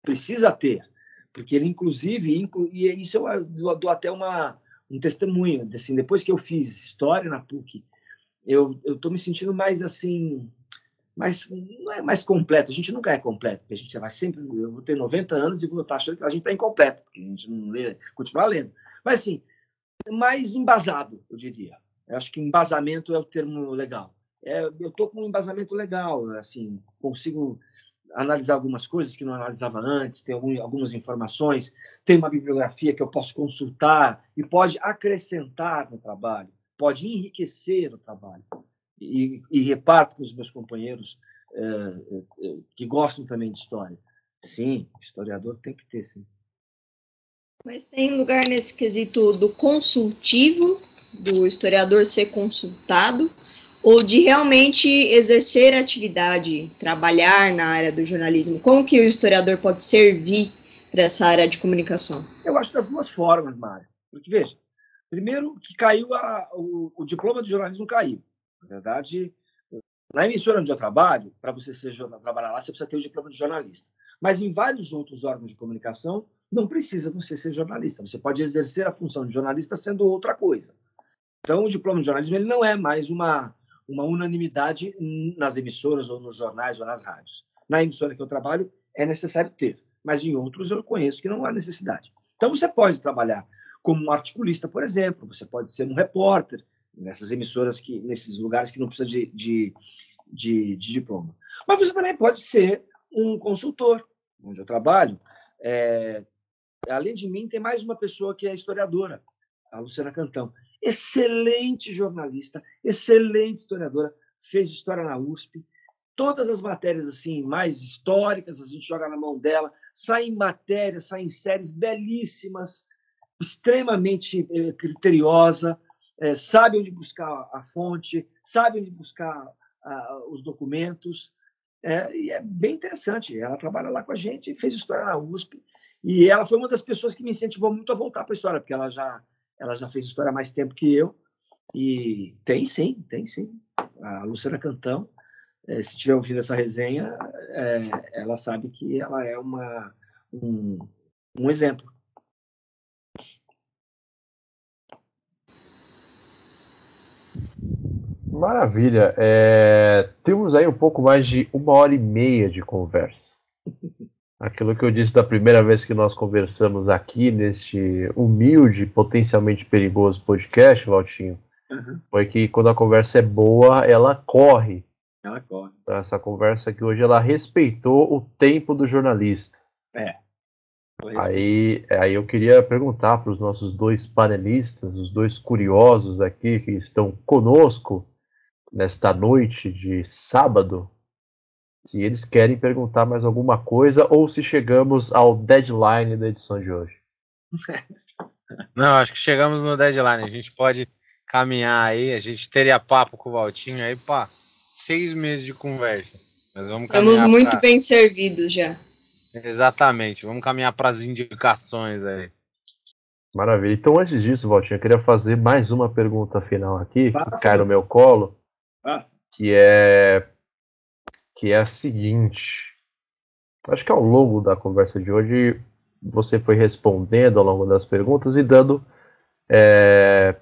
Precisa ter. Porque ele, inclusive, inclu, e isso eu dou, até uma, um testemunho. Assim, depois que eu fiz história na PUC, eu estou me sentindo mais assim mais, não é mais completo. A gente nunca é completo, porque a gente vai sempre. Eu vou ter 90 anos e vou estar achando que a gente está incompleto, porque a gente não lê, continua lendo. Mas, assim, mais embasado, eu diria. Eu acho que embasamento é o termo legal. É, eu estou com um embasamento legal, assim, consigo analisar algumas coisas que não analisava antes, tem algum, algumas informações, tem uma bibliografia que eu posso consultar e pode acrescentar no trabalho, pode enriquecer o trabalho e, e reparto com os meus companheiros é, que gostam também de história. Sim, historiador tem que ter, sim. Mas tem lugar nesse quesito do consultivo, do historiador ser consultado, ou de realmente exercer atividade, trabalhar na área do jornalismo? Como que o historiador pode servir para essa área de comunicação? Eu acho das duas formas, Mário. Porque, veja, primeiro que caiu a, o, o diploma de jornalismo caiu. Na verdade, na emissora onde eu trabalho, para você ser trabalhar lá, você precisa ter o diploma de jornalista. Mas em vários outros órgãos de comunicação, não precisa você ser jornalista. Você pode exercer a função de jornalista sendo outra coisa. Então, o diploma de jornalismo ele não é mais uma, uma unanimidade nas emissoras ou nos jornais ou nas rádios. Na emissora que eu trabalho, é necessário ter, mas em outros eu conheço que não há necessidade. Então, você pode trabalhar como um articulista, por exemplo, você pode ser um repórter, nessas emissoras que nesses lugares que não precisa de, de, de, de diploma. Mas você também pode ser um consultor, onde eu trabalho. É, além de mim, tem mais uma pessoa que é historiadora, a Luciana Cantão. Excelente jornalista, excelente historiadora, fez história na USP. Todas as matérias assim mais históricas a gente joga na mão dela. Saem matérias, saem séries belíssimas, extremamente eh, criteriosa é, sabe onde buscar a fonte, sabe onde buscar os documentos. É, e é bem interessante. Ela trabalha lá com a gente, fez história na USP, e ela foi uma das pessoas que me incentivou muito a voltar para a história, porque ela já, ela já fez história há mais tempo que eu. E tem sim, tem sim. A Luciana Cantão, é, se tiver ouvido essa resenha, é, ela sabe que ela é uma, um, um exemplo. Maravilha. É, temos aí um pouco mais de uma hora e meia de conversa. *laughs* Aquilo que eu disse da primeira vez que nós conversamos aqui neste humilde, potencialmente perigoso podcast, Valtinho, uhum. foi que quando a conversa é boa, ela corre. Ela corre. Então, essa conversa aqui hoje, ela respeitou o tempo do jornalista. É. Aí, aí eu queria perguntar para os nossos dois panelistas, os dois curiosos aqui que estão conosco, nesta noite de sábado, se eles querem perguntar mais alguma coisa ou se chegamos ao deadline da edição de hoje. *laughs* Não, acho que chegamos no deadline. A gente pode caminhar aí, a gente teria papo com o Valtinho aí para seis meses de conversa. Mas vamos Estamos muito pra... bem servidos já. Exatamente, vamos caminhar para as indicações aí. Maravilha. Então, antes disso, Valtinho, eu queria fazer mais uma pergunta final aqui, que cai no meu colo. Que é que é a seguinte. Acho que ao longo da conversa de hoje você foi respondendo ao longo das perguntas e dando é,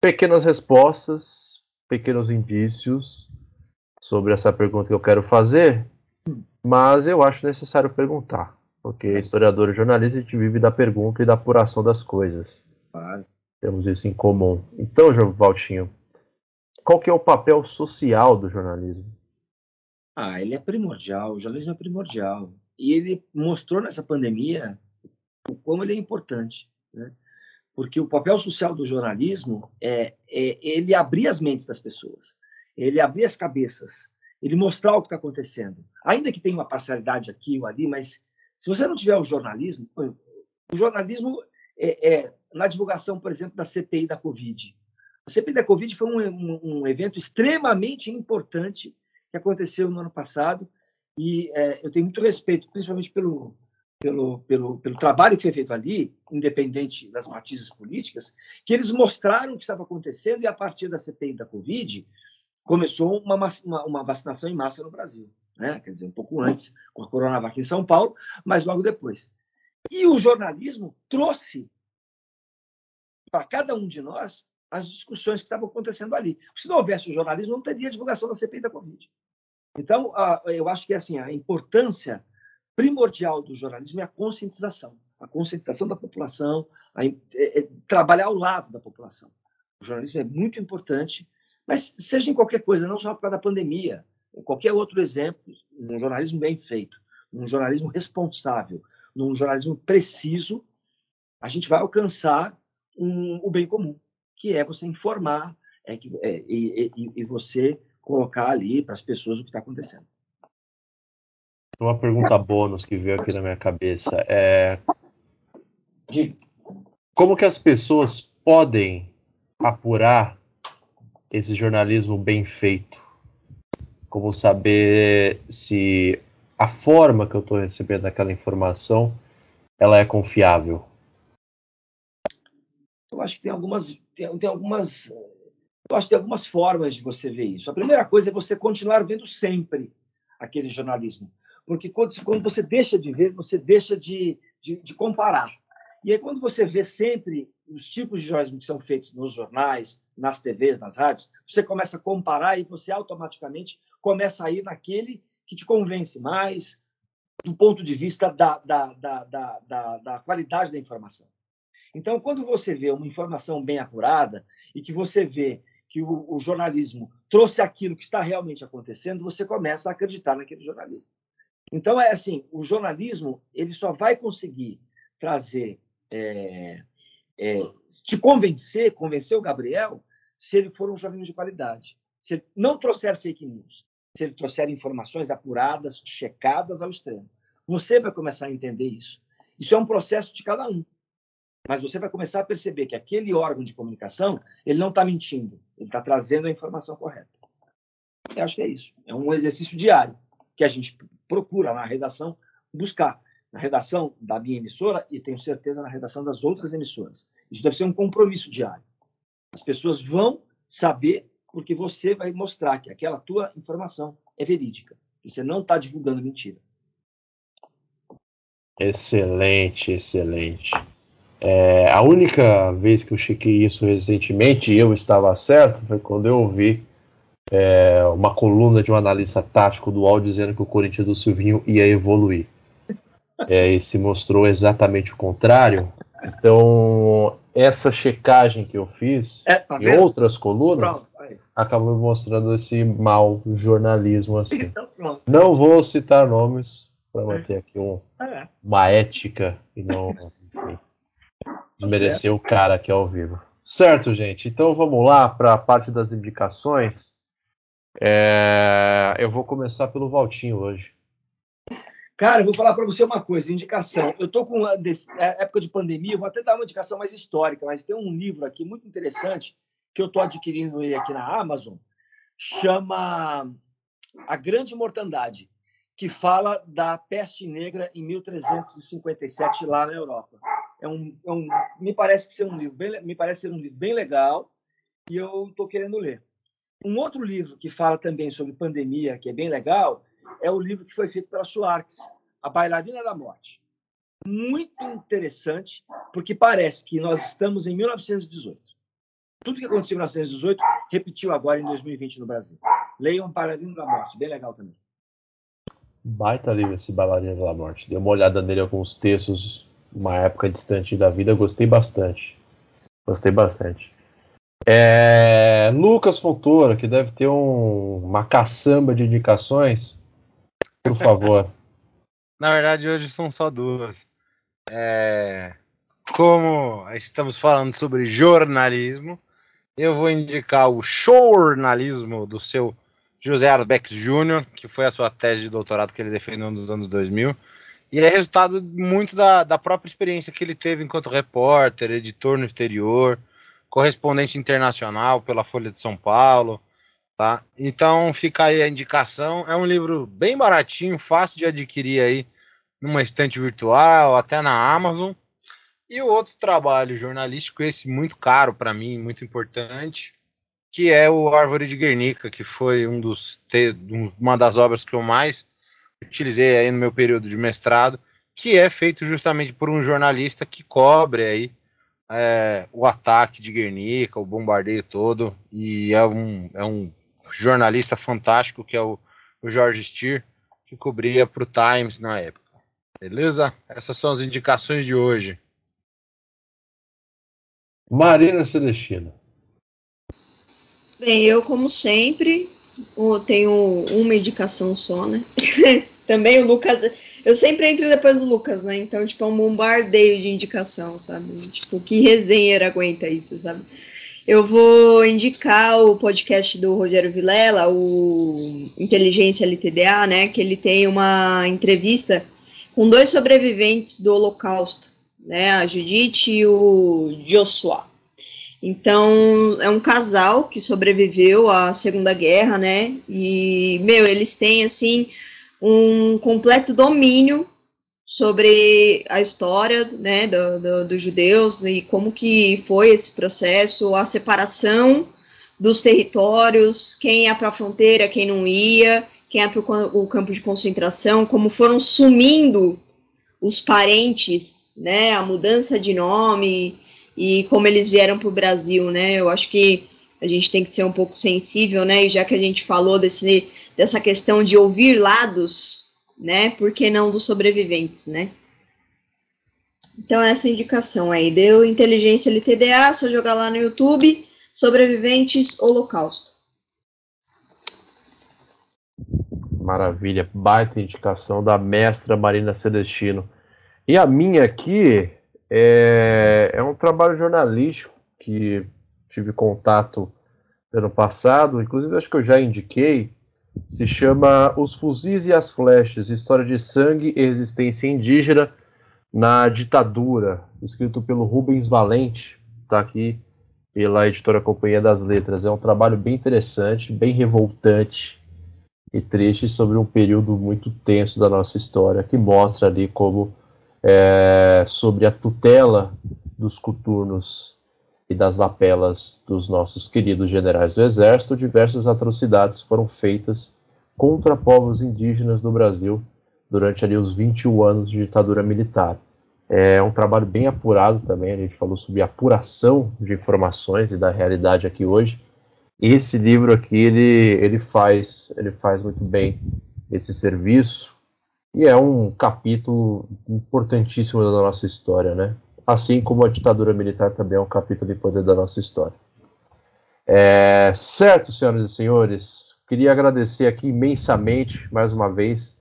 pequenas respostas, pequenos indícios sobre essa pergunta que eu quero fazer, mas eu acho necessário perguntar, porque historiador e jornalista a gente vive da pergunta e da apuração das coisas. Claro. Temos isso em comum. Então, João Valtinho, qual que é o papel social do jornalismo? Ah, ele é primordial, o jornalismo é primordial. E ele mostrou nessa pandemia o como ele é importante, né? Porque o papel social do jornalismo é, é ele abrir as mentes das pessoas, ele abrir as cabeças, ele mostrar o que está acontecendo. Ainda que tenha uma parcialidade aqui ou ali, mas se você não tiver o jornalismo, o jornalismo é, é, na divulgação, por exemplo, da CPI da Covid. A CPI da Covid foi um, um, um evento extremamente importante que aconteceu no ano passado e é, eu tenho muito respeito, principalmente pelo, pelo, pelo, pelo trabalho que foi feito ali, independente das matizes políticas, que eles mostraram o que estava acontecendo e a partir da CPI da Covid começou uma, uma, uma vacinação em massa no Brasil. Né? Quer dizer, um pouco antes, com a Coronavac em São Paulo, mas logo depois. E o jornalismo trouxe para cada um de nós as discussões que estavam acontecendo ali. Se não houvesse o jornalismo, não teria divulgação da CPI da Covid. Então, eu acho que assim a importância primordial do jornalismo é a conscientização, a conscientização da população, a, é, é, trabalhar ao lado da população. O jornalismo é muito importante, mas seja em qualquer coisa, não só por causa da pandemia, qualquer outro exemplo, um jornalismo bem feito, um jornalismo responsável, num jornalismo preciso, a gente vai alcançar um, o bem comum, que é você informar é que, é, e, e, e você colocar ali para as pessoas o que está acontecendo. Uma pergunta bônus que veio aqui na minha cabeça é de como que as pessoas podem apurar esse jornalismo bem feito? Como saber se a forma que eu estou recebendo aquela informação ela é confiável? Eu acho que tem algumas tem, tem algumas eu acho que tem algumas formas de você ver isso. A primeira coisa é você continuar vendo sempre aquele jornalismo. Porque quando, quando você deixa de ver, você deixa de, de, de comparar. E aí, quando você vê sempre os tipos de jornalismo que são feitos nos jornais, nas TVs, nas rádios, você começa a comparar e você automaticamente começa a ir naquele que te convence mais do ponto de vista da, da, da, da, da, da qualidade da informação. Então, quando você vê uma informação bem apurada e que você vê que o, o, jornalismo trouxe aquilo que está realmente acontecendo, você começa a acreditar naquele jornalismo. Então é assim, o jornalismo ele só vai conseguir trazer, é, é, te convencer, convencer o Gabriel, se ele for um jornalismo de qualidade. Se ele não trouxer fake news, se ele trouxer informações apuradas, checadas ao extremo. Você vai começar a entender isso. Isso é um processo de cada um. Mas você vai começar a perceber que aquele órgão de comunicação, ele não está mentindo, ele está trazendo a informação correta. Eu acho que é isso. É um exercício diário que a gente procura na redação buscar. Na redação da minha emissora e tenho certeza na redação das outras emissoras. Isso deve ser um compromisso diário. As pessoas vão saber porque você vai mostrar que aquela tua informação é verídica. Você não está divulgando mentira. Excelente, excelente. É, a única vez que eu chequei isso recentemente e eu estava certo foi quando eu ouvi é, uma coluna de um analista tático do UOL dizendo que o Corinthians do Silvinho ia evoluir. É, e se mostrou exatamente o contrário. Então, essa checagem que eu fiz é, tá em outras colunas acabou mostrando esse mau jornalismo assim. Então, não vou citar nomes para manter aqui um, é. uma ética e não *laughs* enfim, tá o cara aqui ao vivo. Certo, gente. Então vamos lá para a parte das indicações. É, eu vou começar pelo Valtinho hoje. Cara, eu vou falar para você uma coisa, indicação. Eu estou com é, época de pandemia, vou até dar uma indicação mais histórica, mas tem um livro aqui muito interessante que eu estou adquirindo ele aqui na Amazon, chama A Grande Mortandade, que fala da peste negra em 1357 lá na Europa. É um, é um me parece que ser um livro bem, me parece ser um livro bem legal e eu estou querendo ler. Um outro livro que fala também sobre pandemia, que é bem legal, é o livro que foi feito pela Schwartz, A Bailarina da Morte. Muito interessante, porque parece que nós estamos em 1918. Tudo que aconteceu em 1918 repetiu agora em 2020 no Brasil. Leiam Bailarina da Morte, bem legal também. Baita livro esse Bailarina da Morte. Dei uma olhada nele alguns textos, uma época distante da vida, gostei bastante. Gostei bastante. É, Lucas Fontoura, que deve ter um, uma caçamba de indicações, por favor. *laughs* Na verdade, hoje são só duas. É, como estamos falando sobre jornalismo, eu vou indicar o jornalismo do seu José Arbex Júnior, que foi a sua tese de doutorado que ele defendeu nos anos 2000. E é resultado muito da, da própria experiência que ele teve enquanto repórter, editor no exterior, correspondente internacional pela Folha de São Paulo, tá? Então fica aí a indicação. É um livro bem baratinho, fácil de adquirir aí numa estante virtual, até na Amazon. E o outro trabalho jornalístico, esse muito caro para mim, muito importante, que é o Árvore de Guernica, que foi um dos uma das obras que eu mais utilizei aí no meu período de mestrado, que é feito justamente por um jornalista que cobre aí é, o ataque de Guernica, o bombardeio todo, e é um, é um jornalista fantástico que é o, o Jorge Stier, que cobria para o Times na época. Beleza? Essas são as indicações de hoje. Marina Celestina. Bem, eu, como sempre, tenho uma indicação só, né? *laughs* Também o Lucas. Eu sempre entro depois do Lucas, né? Então, tipo, é um bombardeio de indicação, sabe? Tipo, que resenha aguenta isso, sabe? Eu vou indicar o podcast do Rogério Vilela, o Inteligência LTDA, né? Que ele tem uma entrevista com dois sobreviventes do Holocausto, né? A Judite e o Joshua. Então, é um casal que sobreviveu à Segunda Guerra, né? E, meu, eles têm, assim, um completo domínio sobre a história, né, dos do, do judeus e como que foi esse processo, a separação dos territórios, quem ia para a fronteira, quem não ia, quem ia para o campo de concentração, como foram sumindo os parentes, né, a mudança de nome, e como eles vieram para o Brasil, né? Eu acho que a gente tem que ser um pouco sensível, né? E já que a gente falou desse, dessa questão de ouvir lados, né? Por que não dos sobreviventes, né? Então, essa indicação aí. Deu inteligência LTDA, só jogar lá no YouTube, sobreviventes holocausto. Maravilha, baita indicação da mestra Marina Celestino. E a minha aqui é, é um trabalho jornalístico que tive contato ano passado, inclusive acho que eu já indiquei, se chama Os Fuzis e as Flechas, História de Sangue e Resistência Indígena na Ditadura, escrito pelo Rubens Valente, está aqui pela editora Companhia das Letras. É um trabalho bem interessante, bem revoltante e triste sobre um período muito tenso da nossa história, que mostra ali como é, sobre a tutela dos coturnos e das lapelas dos nossos queridos generais do Exército, diversas atrocidades foram feitas contra povos indígenas do Brasil durante ali os 21 anos de ditadura militar. É um trabalho bem apurado também, a gente falou sobre apuração de informações e da realidade aqui hoje. Esse livro aqui, ele, ele, faz, ele faz muito bem esse serviço, e é um capítulo importantíssimo da nossa história, né? Assim como a ditadura militar também é um capítulo importante da nossa história. É, certo, senhoras e senhores, queria agradecer aqui imensamente, mais uma vez,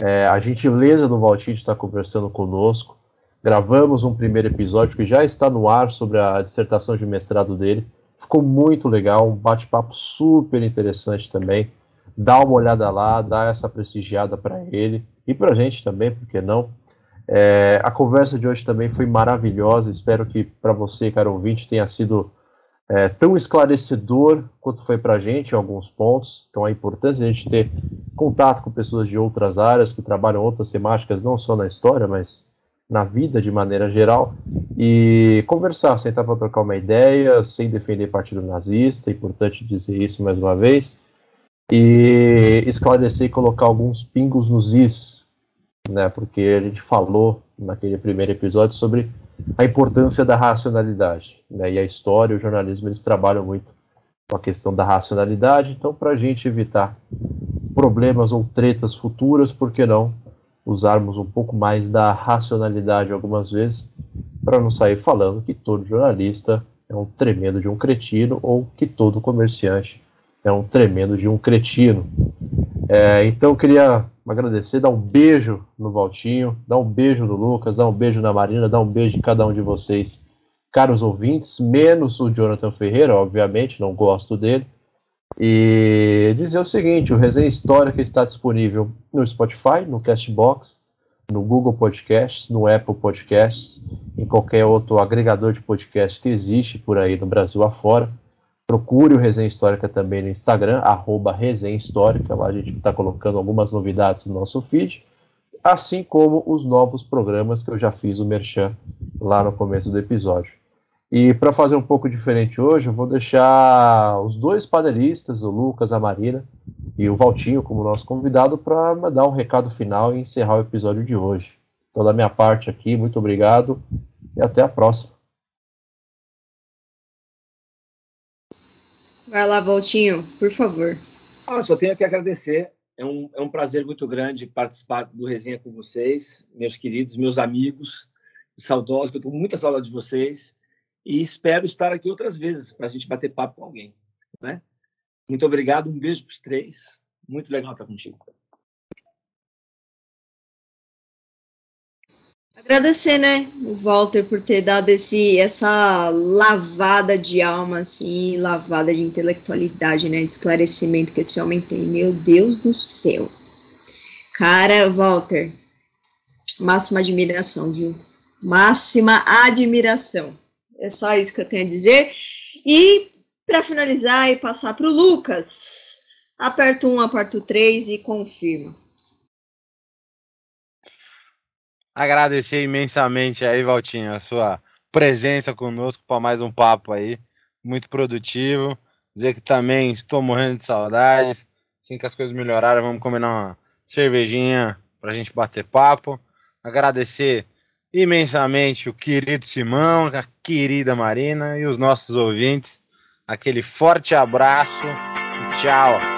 é, a gentileza do Valtinho de estar conversando conosco. Gravamos um primeiro episódio que já está no ar sobre a dissertação de mestrado dele. Ficou muito legal, um bate-papo super interessante também. Dá uma olhada lá, dá essa prestigiada para ele e para a gente também, porque não? É, a conversa de hoje também foi maravilhosa. Espero que para você, caro ouvinte, tenha sido é, tão esclarecedor quanto foi para a gente em alguns pontos. Então, é importante a gente ter contato com pessoas de outras áreas que trabalham outras temáticas, não só na história, mas na vida de maneira geral. E conversar, sentar para trocar uma ideia, sem defender partido nazista. É importante dizer isso mais uma vez e esclarecer e colocar alguns pingos nos is, né? Porque a gente falou naquele primeiro episódio sobre a importância da racionalidade, né? E a história, o jornalismo, eles trabalham muito com a questão da racionalidade. Então, para a gente evitar problemas ou tretas futuras, por que não usarmos um pouco mais da racionalidade algumas vezes, para não sair falando que todo jornalista é um tremendo de um cretino ou que todo comerciante é um tremendo de um cretino. É, então eu queria agradecer, dar um beijo no Valtinho, dar um beijo no Lucas, dar um beijo na Marina, dar um beijo em cada um de vocês, caros ouvintes, menos o Jonathan Ferreira, obviamente, não gosto dele. E dizer o seguinte: o Resenha Histórica está disponível no Spotify, no Castbox, no Google Podcasts, no Apple Podcasts, em qualquer outro agregador de podcast que existe por aí no Brasil afora. Procure o Resenha Histórica também no Instagram, arroba Resenha Histórica. Lá a gente está colocando algumas novidades no nosso feed, assim como os novos programas que eu já fiz o Merchan lá no começo do episódio. E para fazer um pouco diferente hoje, eu vou deixar os dois panelistas, o Lucas, a Marina e o Valtinho, como nosso convidado, para dar um recado final e encerrar o episódio de hoje. Então, da minha parte aqui, muito obrigado e até a próxima. Vai lá, Voltinho, por favor. Ah, só tenho que agradecer. É um, é um prazer muito grande participar do Resenha com vocês, meus queridos, meus amigos, saudosos, eu estou com muita saudade de vocês e espero estar aqui outras vezes para a gente bater papo com alguém. Né? Muito obrigado, um beijo para os três. Muito legal estar contigo. Agradecer, né, o Walter por ter dado esse, essa lavada de alma, assim, lavada de intelectualidade, né, de esclarecimento que esse homem tem. Meu Deus do céu. Cara, Walter, máxima admiração, viu? Máxima admiração. É só isso que eu tenho a dizer. E para finalizar e passar para o Lucas, aperta um, aperta três e confirma. Agradecer imensamente aí, Valtinho, a sua presença conosco para mais um papo aí, muito produtivo. Dizer que também estou morrendo de saudades. Assim que as coisas melhorarem, vamos combinar uma cervejinha para a gente bater papo. Agradecer imensamente o querido Simão, a querida Marina e os nossos ouvintes. Aquele forte abraço e tchau.